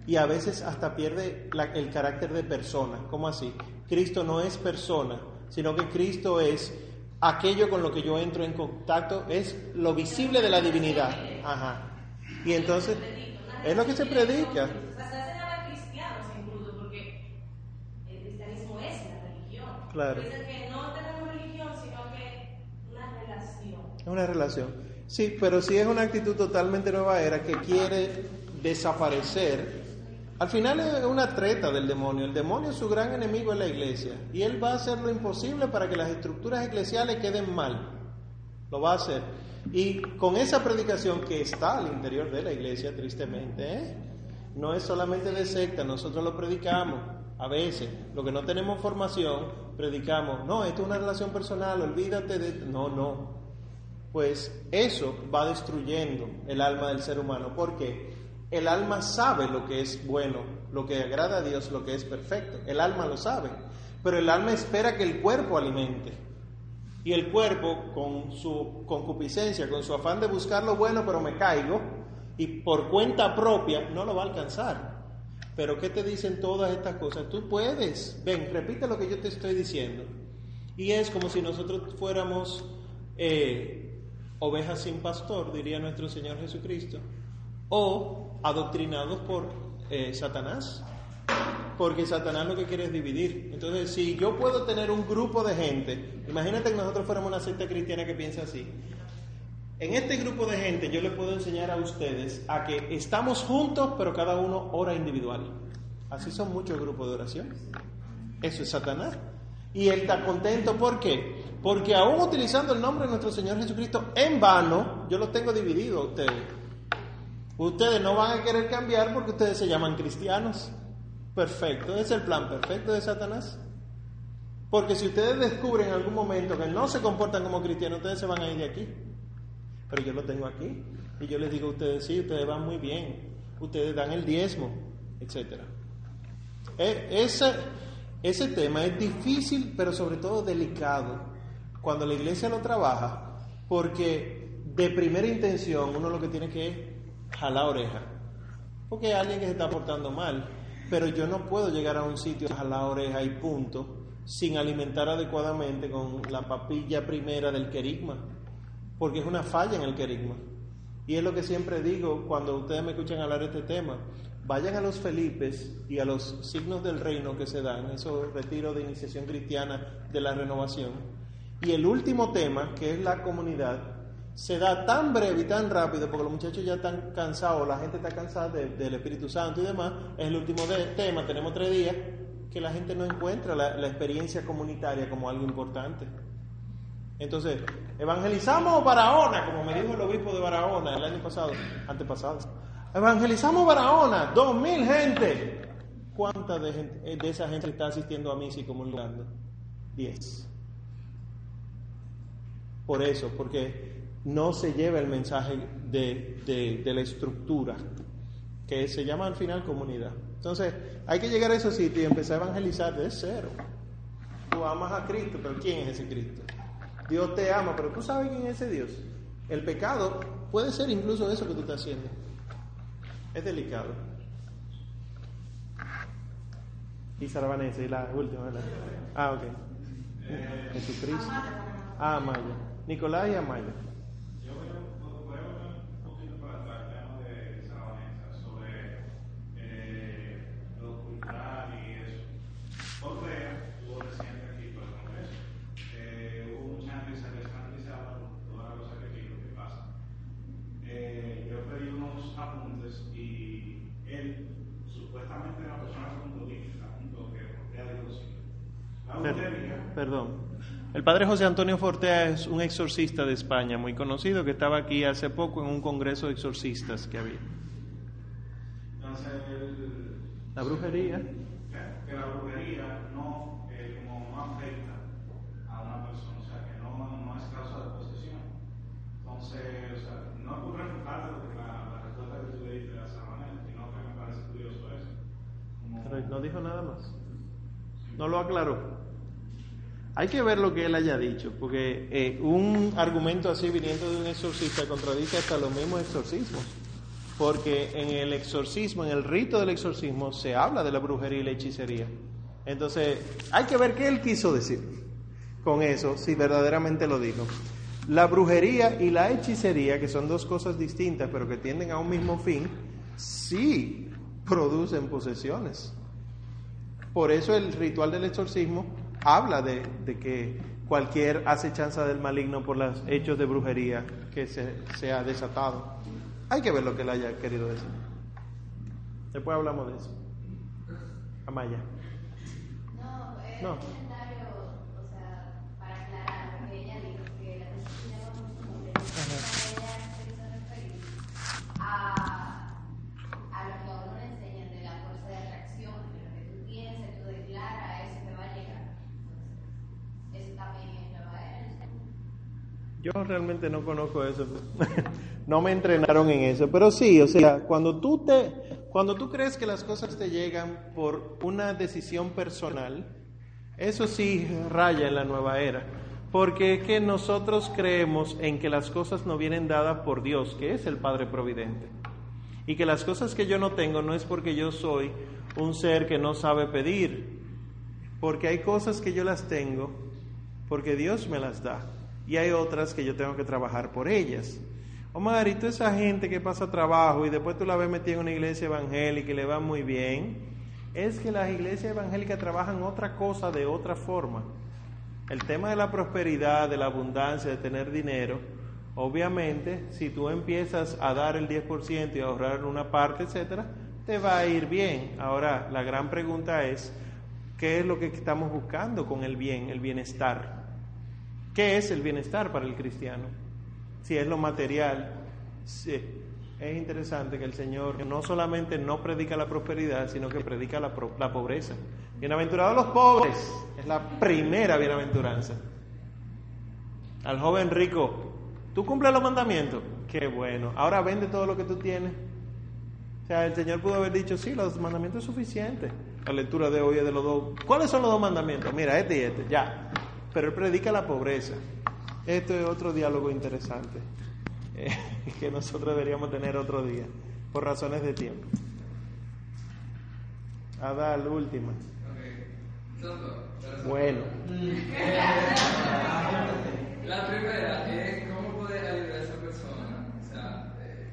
y a veces hasta pierde el carácter de persona. ¿Cómo así? Cristo no es persona, sino que Cristo es aquello con lo que yo entro en contacto, es lo visible de la divinidad. Ajá. Y entonces, es lo que se predica. Es. Claro. Dicen que no tenemos religión, sino que una relación. Es una relación. Sí, pero si es una actitud totalmente nueva era que quiere desaparecer, al final es una treta del demonio. El demonio su gran enemigo es la iglesia y él va a hacer lo imposible para que las estructuras eclesiales queden mal. Lo va a hacer. Y con esa predicación que está al interior de la iglesia, tristemente, ¿eh? no es solamente de secta, nosotros lo predicamos. A veces, lo que no tenemos formación, predicamos, no, esto es una relación personal, olvídate de... No, no, pues eso va destruyendo el alma del ser humano, porque el alma sabe lo que es bueno, lo que agrada a Dios, lo que es perfecto. El alma lo sabe, pero el alma espera que el cuerpo alimente. Y el cuerpo, con su concupiscencia, con su afán de buscar lo bueno, pero me caigo, y por cuenta propia, no lo va a alcanzar. Pero ¿qué te dicen todas estas cosas? Tú puedes, ven, repite lo que yo te estoy diciendo. Y es como si nosotros fuéramos eh, ovejas sin pastor, diría nuestro Señor Jesucristo, o adoctrinados por eh, Satanás. Porque Satanás lo que quiere es dividir. Entonces, si yo puedo tener un grupo de gente, imagínate que nosotros fuéramos una secta cristiana que piensa así. En este grupo de gente yo le puedo enseñar a ustedes a que estamos juntos, pero cada uno ora individual. Así son muchos grupos de oración. Eso es Satanás. Y él está contento, ¿por qué? Porque aún utilizando el nombre de nuestro Señor Jesucristo en vano, yo los tengo divididos a ustedes. Ustedes no van a querer cambiar porque ustedes se llaman cristianos. Perfecto, es el plan perfecto de Satanás. Porque si ustedes descubren en algún momento que no se comportan como cristianos, ustedes se van a ir de aquí. Pero yo lo tengo aquí. Y yo les digo a ustedes, sí, ustedes van muy bien. Ustedes dan el diezmo, etcétera. E- Ese, ese tema es difícil, pero sobre todo delicado cuando la iglesia lo trabaja, porque de primera intención uno lo que tiene que es jalar oreja. Porque hay alguien que se está portando mal, pero yo no puedo llegar a un sitio a jalar oreja y punto, sin alimentar adecuadamente con la papilla primera del querigma, porque es una falla en el querigma. Y es lo que siempre digo cuando ustedes me escuchan hablar de este tema. Vayan a los Felipes y a los signos del reino que se dan, esos retiros de iniciación cristiana de la renovación. Y el último tema, que es la comunidad, se da tan breve y tan rápido porque los muchachos ya están cansados, la gente está cansada de- del Espíritu Santo y demás. Es el último tema, tenemos tres días, que la gente no encuentra la, experiencia comunitaria como algo importante. Entonces, evangelizamos Barahona, como me dijo el obispo de Barahona el año pasado, antepasado. Evangelizamos Barahona, dos mil gente. ¿Cuánta de, gente- eh, esa gente está asistiendo a misa y comulgando? Diez. Por eso, porque no se lleva el mensaje de, de- la estructura, que se llama al final comunidad. Entonces, hay que llegar a esos sitios y empezar a evangelizar de cero. Tú amas a Cristo, pero ¿quién es ese Cristo? Dios te ama, pero tú sabes quién es ese Dios. El pecado puede ser incluso eso que tú estás haciendo. Es delicado. Y Sarabanese, y la última, ¿verdad? Ah, ok. Jesucristo. Ah, Amaya. Nicolás y Amaya. Correa reciente aquí por el Congreso. Eh, hubo mucha gente que se descanalizaba por toda la cosa que aquí lo que pasa. Eh, yo pedí unos apuntes y él supuestamente era una persona punto límite, punto que Correa dijo sí. La Per- brujería perdón. El padre José Antonio Fortea es un exorcista de España muy conocido que estaba aquí hace poco en un congreso de exorcistas que había. Entonces, el- La brujería. que la brujería no, eh, como no afecta a una persona, o sea, que no, no es causa de posesión. Entonces, o sea, no ocurre refutar lo que la, la respuesta que tú le diste a Sabanel, sino que me parece curioso eso. Como, Pero no dijo nada más. No lo aclaró. Hay que ver lo que él haya dicho, porque eh, un argumento así viniendo de un exorcista contradice hasta los mismos exorcismos. Porque en el exorcismo, en el rito del exorcismo, se habla de la brujería y la hechicería. Entonces, hay que ver qué él quiso decir con eso, si verdaderamente lo dijo. La brujería y la hechicería, que son dos cosas distintas, pero que tienden a un mismo fin, sí producen posesiones. Por eso el ritual del exorcismo habla de, que cualquier acechanza del maligno por los hechos de brujería que se ha desatado. Hay que ver lo que él haya querido decir. Después hablamos de eso. Amaya. No, Yo realmente no conozco eso. no me entrenaron en eso, pero sí, o sea, cuando tú te cuando tú crees que las cosas te llegan por una decisión personal, eso sí raya en la nueva era, porque es que nosotros creemos en que las cosas no vienen dadas por Dios, que es el Padre providente. Y que las cosas que yo no tengo no es porque yo soy un ser que no sabe pedir, porque hay cosas que yo las tengo porque Dios me las da y hay otras que yo tengo que trabajar por ellas. Omar, y toda esa gente que pasa trabajo y después tú la ves metida en una iglesia evangélica y le va muy bien, es que las iglesias evangélicas trabajan otra cosa de otra forma. El tema de la prosperidad, de la abundancia, de tener dinero, obviamente, si tú empiezas a dar el 10% y a ahorrar una parte, etcétera, te va a ir bien. Ahora, la gran pregunta es, ¿qué es lo que estamos buscando con el bien, el bienestar? ¿Qué es el bienestar para el cristiano? Si es lo material, es interesante que el Señor no solamente no predica la prosperidad, sino que predica la, la pobreza. Bienaventurados los pobres, es la primera bienaventuranza. Al joven rico, ¿tú cumples los mandamientos? Qué bueno, ahora vende todo lo que tú tienes. O sea, el Señor pudo haber dicho, sí, los mandamientos es suficiente. La lectura de hoy es de los dos. ¿Cuáles son los dos mandamientos? Mira, este y este, ya. Pero él predica la pobreza. Esto es otro diálogo interesante eh, que nosotros deberíamos tener otro día, por razones de tiempo. Adal, última. Bueno. La primera es cómo poder ayudar a esa persona. O sea, eh,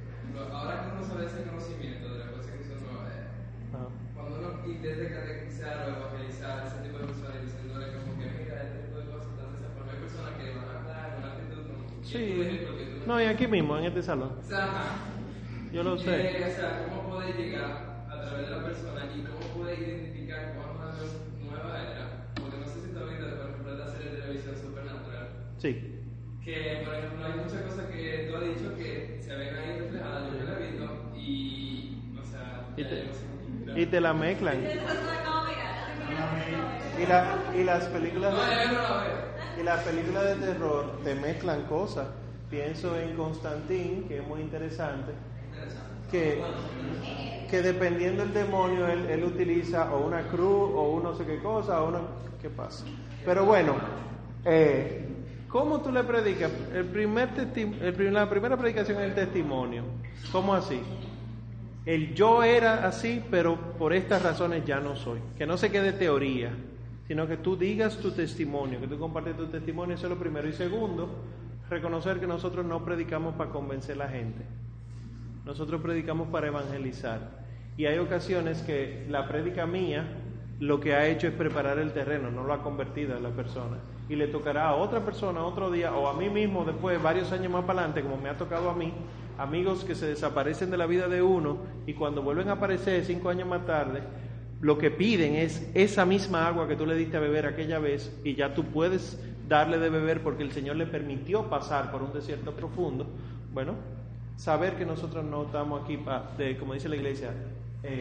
ahora que uno sabe ese conocimiento de las cosas que son nuevas, eh, Ajá. cuando uno intenta catequizar o evangelizar a ese tipo de personas diciéndole como que mira este tipo de cosas, entonces porque hay personas que van a hablar con una actitud como y tú, Sí. No, y aquí mismo, en este salón. O sea. Yo lo sé. Eh, o sea, cómo poder llegar a través de la persona y cómo poder identificar cuándo una cosa nueva era. Porque no sé si tú has visto, por ejemplo, la serie de televisión Supernatural. Sí. Que, por ejemplo, hay muchas cosas que tú has dicho que se ven ahí reflejadas, yo la he visto, y, o sea, Y ya te, no y te la mezclan. No, mira, Y, la, y las películas No, no veo. Y las películas de terror te mezclan cosas. Pienso en Constantín, que es muy interesante, que, que dependiendo del demonio, él, utiliza o una cruz o un no sé qué cosa, o una... ¿Qué pasa? Pero bueno, eh, ¿cómo tú le predicas? El primer testi- la primera predicación es el testimonio. ¿Cómo así? El yo era así, pero por estas razones ya no soy. Que no se quede teoría, sino que tú digas tu testimonio, que tú compartes tu testimonio, eso es lo primero. Y segundo, reconocer que nosotros no predicamos para convencer a la gente. Nosotros predicamos para evangelizar. Y hay ocasiones que la prédica mía lo que ha hecho es preparar el terreno, no lo ha convertido a la persona. Y le tocará a otra persona otro día o a mí mismo después, varios años más para adelante, como me ha tocado a mí, amigos que se desaparecen de la vida de uno y cuando vuelven a aparecer cinco años más tarde, lo que piden es esa misma agua que tú le diste a beber aquella vez y ya tú puedes darle de beber porque el Señor le permitió pasar por un desierto profundo. Bueno, saber que nosotros no estamos aquí, pa- de, como dice la iglesia, eh,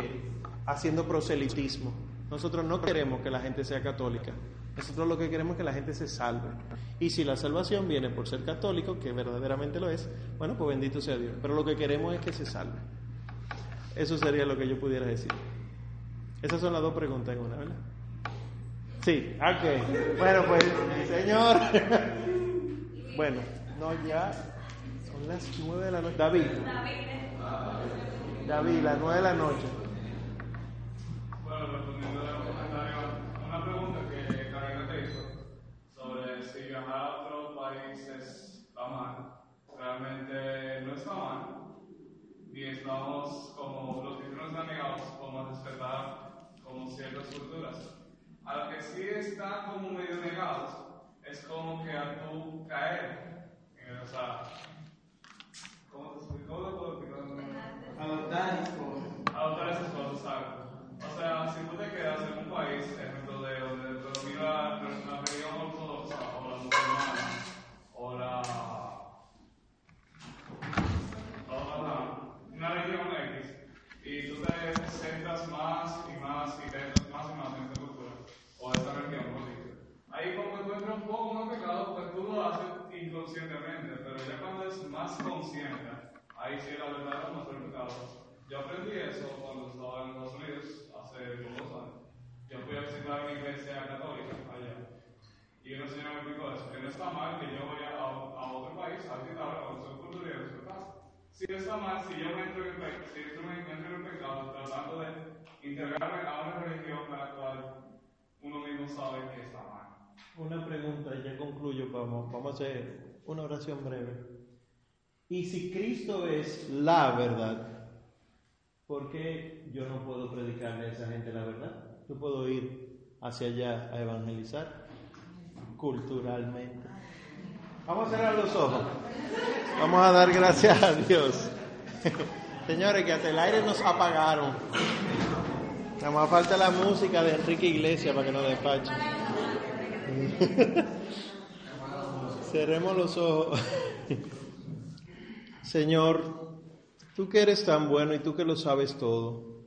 haciendo proselitismo. Nosotros no queremos que la gente sea católica. Nosotros lo que queremos es que la gente se salve. Y si la salvación viene por ser católico, que verdaderamente lo es, bueno, pues bendito sea Dios. Pero lo que queremos es que se salve. Eso sería lo que yo pudiera decir. Esas son las dos preguntas en una, ¿verdad? Sí, ok. Bueno, pues, señor. bueno, no, ya son las nueve de la noche. David. David, las nueve de la noche. Bueno, respondiendo a un comentario, una pregunta que Karina te hizo sobre si viajar a otro país está mal. Realmente no está mal. Y estamos como los están negados, como respetar como ciertas culturas. A lo que sí están como medio negados es como que al tú caer, en el- o sea, ¿cómo te? ¿Cómo te puedo explicar? Adoptar adoptar esas cosas, exacto. O sea, si tú te quedas en un país, ejemplo, de donde predomina la religión ortodoxa o la musulmana o la. o la- una religión X, y tú te centras más y más y te entras más y más en esa cultura o esa religión, por decir. Ahí como que tú entras un poco más pecado porque tú lo haces inconscientemente, pero ya cuando es más consciente, ahí sí la verdad es más el pecado. Yo aprendí eso cuando estaba en Estados Unidos hace como dos años. Yo fui a visitar una iglesia católica allá. Y una señora me explicó eso, que no está mal que yo vaya a, a otro país a visitar a conocer cultura y respetar. Si está mal, si yo me entro en, pe- si yo me entro en pecado tratando de integrarme a una religión a la cual uno mismo sabe que está mal. Una pregunta ya concluyo, vamos, vamos a hacer una oración breve. Y si Cristo es la verdad, ¿por qué yo no puedo predicarle a esa gente la verdad? Yo puedo ir hacia allá a evangelizar culturalmente. Vamos a cerrar los ojos. Vamos a dar gracias a Dios. Señores, que hasta el aire nos apagaron. Nada más falta la música de Enrique Iglesias para que nos despache. Cerremos los ojos. Señor, tú que eres tan bueno y tú que lo sabes todo,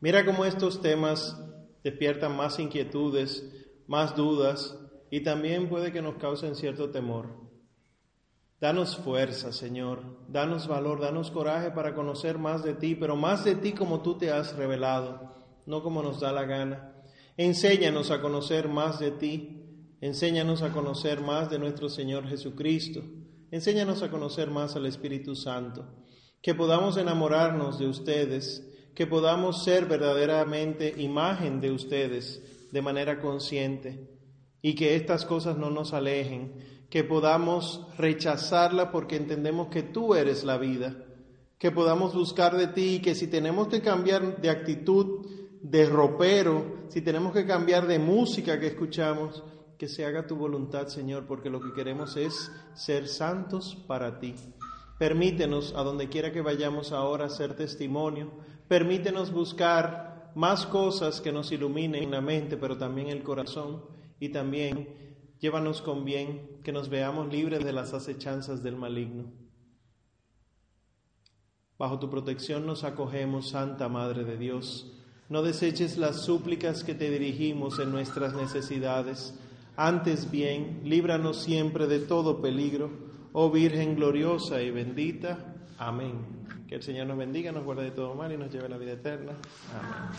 mira cómo estos temas despiertan más inquietudes, más dudas y también puede que nos causen cierto temor. Danos fuerza, Señor, danos valor, danos coraje para conocer más de ti, pero más de ti como tú te has revelado. no como nos da la gana. Enséñanos a conocer más de ti, enséñanos a conocer más de nuestro Señor Jesucristo, enséñanos a conocer más al Espíritu Santo, que podamos enamorarnos de ustedes, que podamos ser verdaderamente imagen de ustedes de manera consciente y que estas cosas no nos alejen, que podamos rechazarla porque entendemos que tú eres la vida, que podamos buscar de ti y que si tenemos que cambiar de actitud, de ropero, si tenemos que cambiar de música que escuchamos, que se haga tu voluntad, Señor, porque lo que queremos es ser santos para ti. Permítenos, a donde quiera que vayamos ahora, ser testimonio. Permítenos buscar más cosas que nos iluminen la mente, pero también el corazón. Y también llévanos con bien, que nos veamos libres de las acechanzas del maligno. Bajo tu protección nos acogemos, Santa Madre de Dios. No deseches las súplicas que te dirigimos en nuestras necesidades. Antes bien, líbranos siempre de todo peligro, oh Virgen gloriosa y bendita. Amén. Que el Señor nos bendiga, nos guarde de todo mal y nos lleve a la vida eterna. Amén.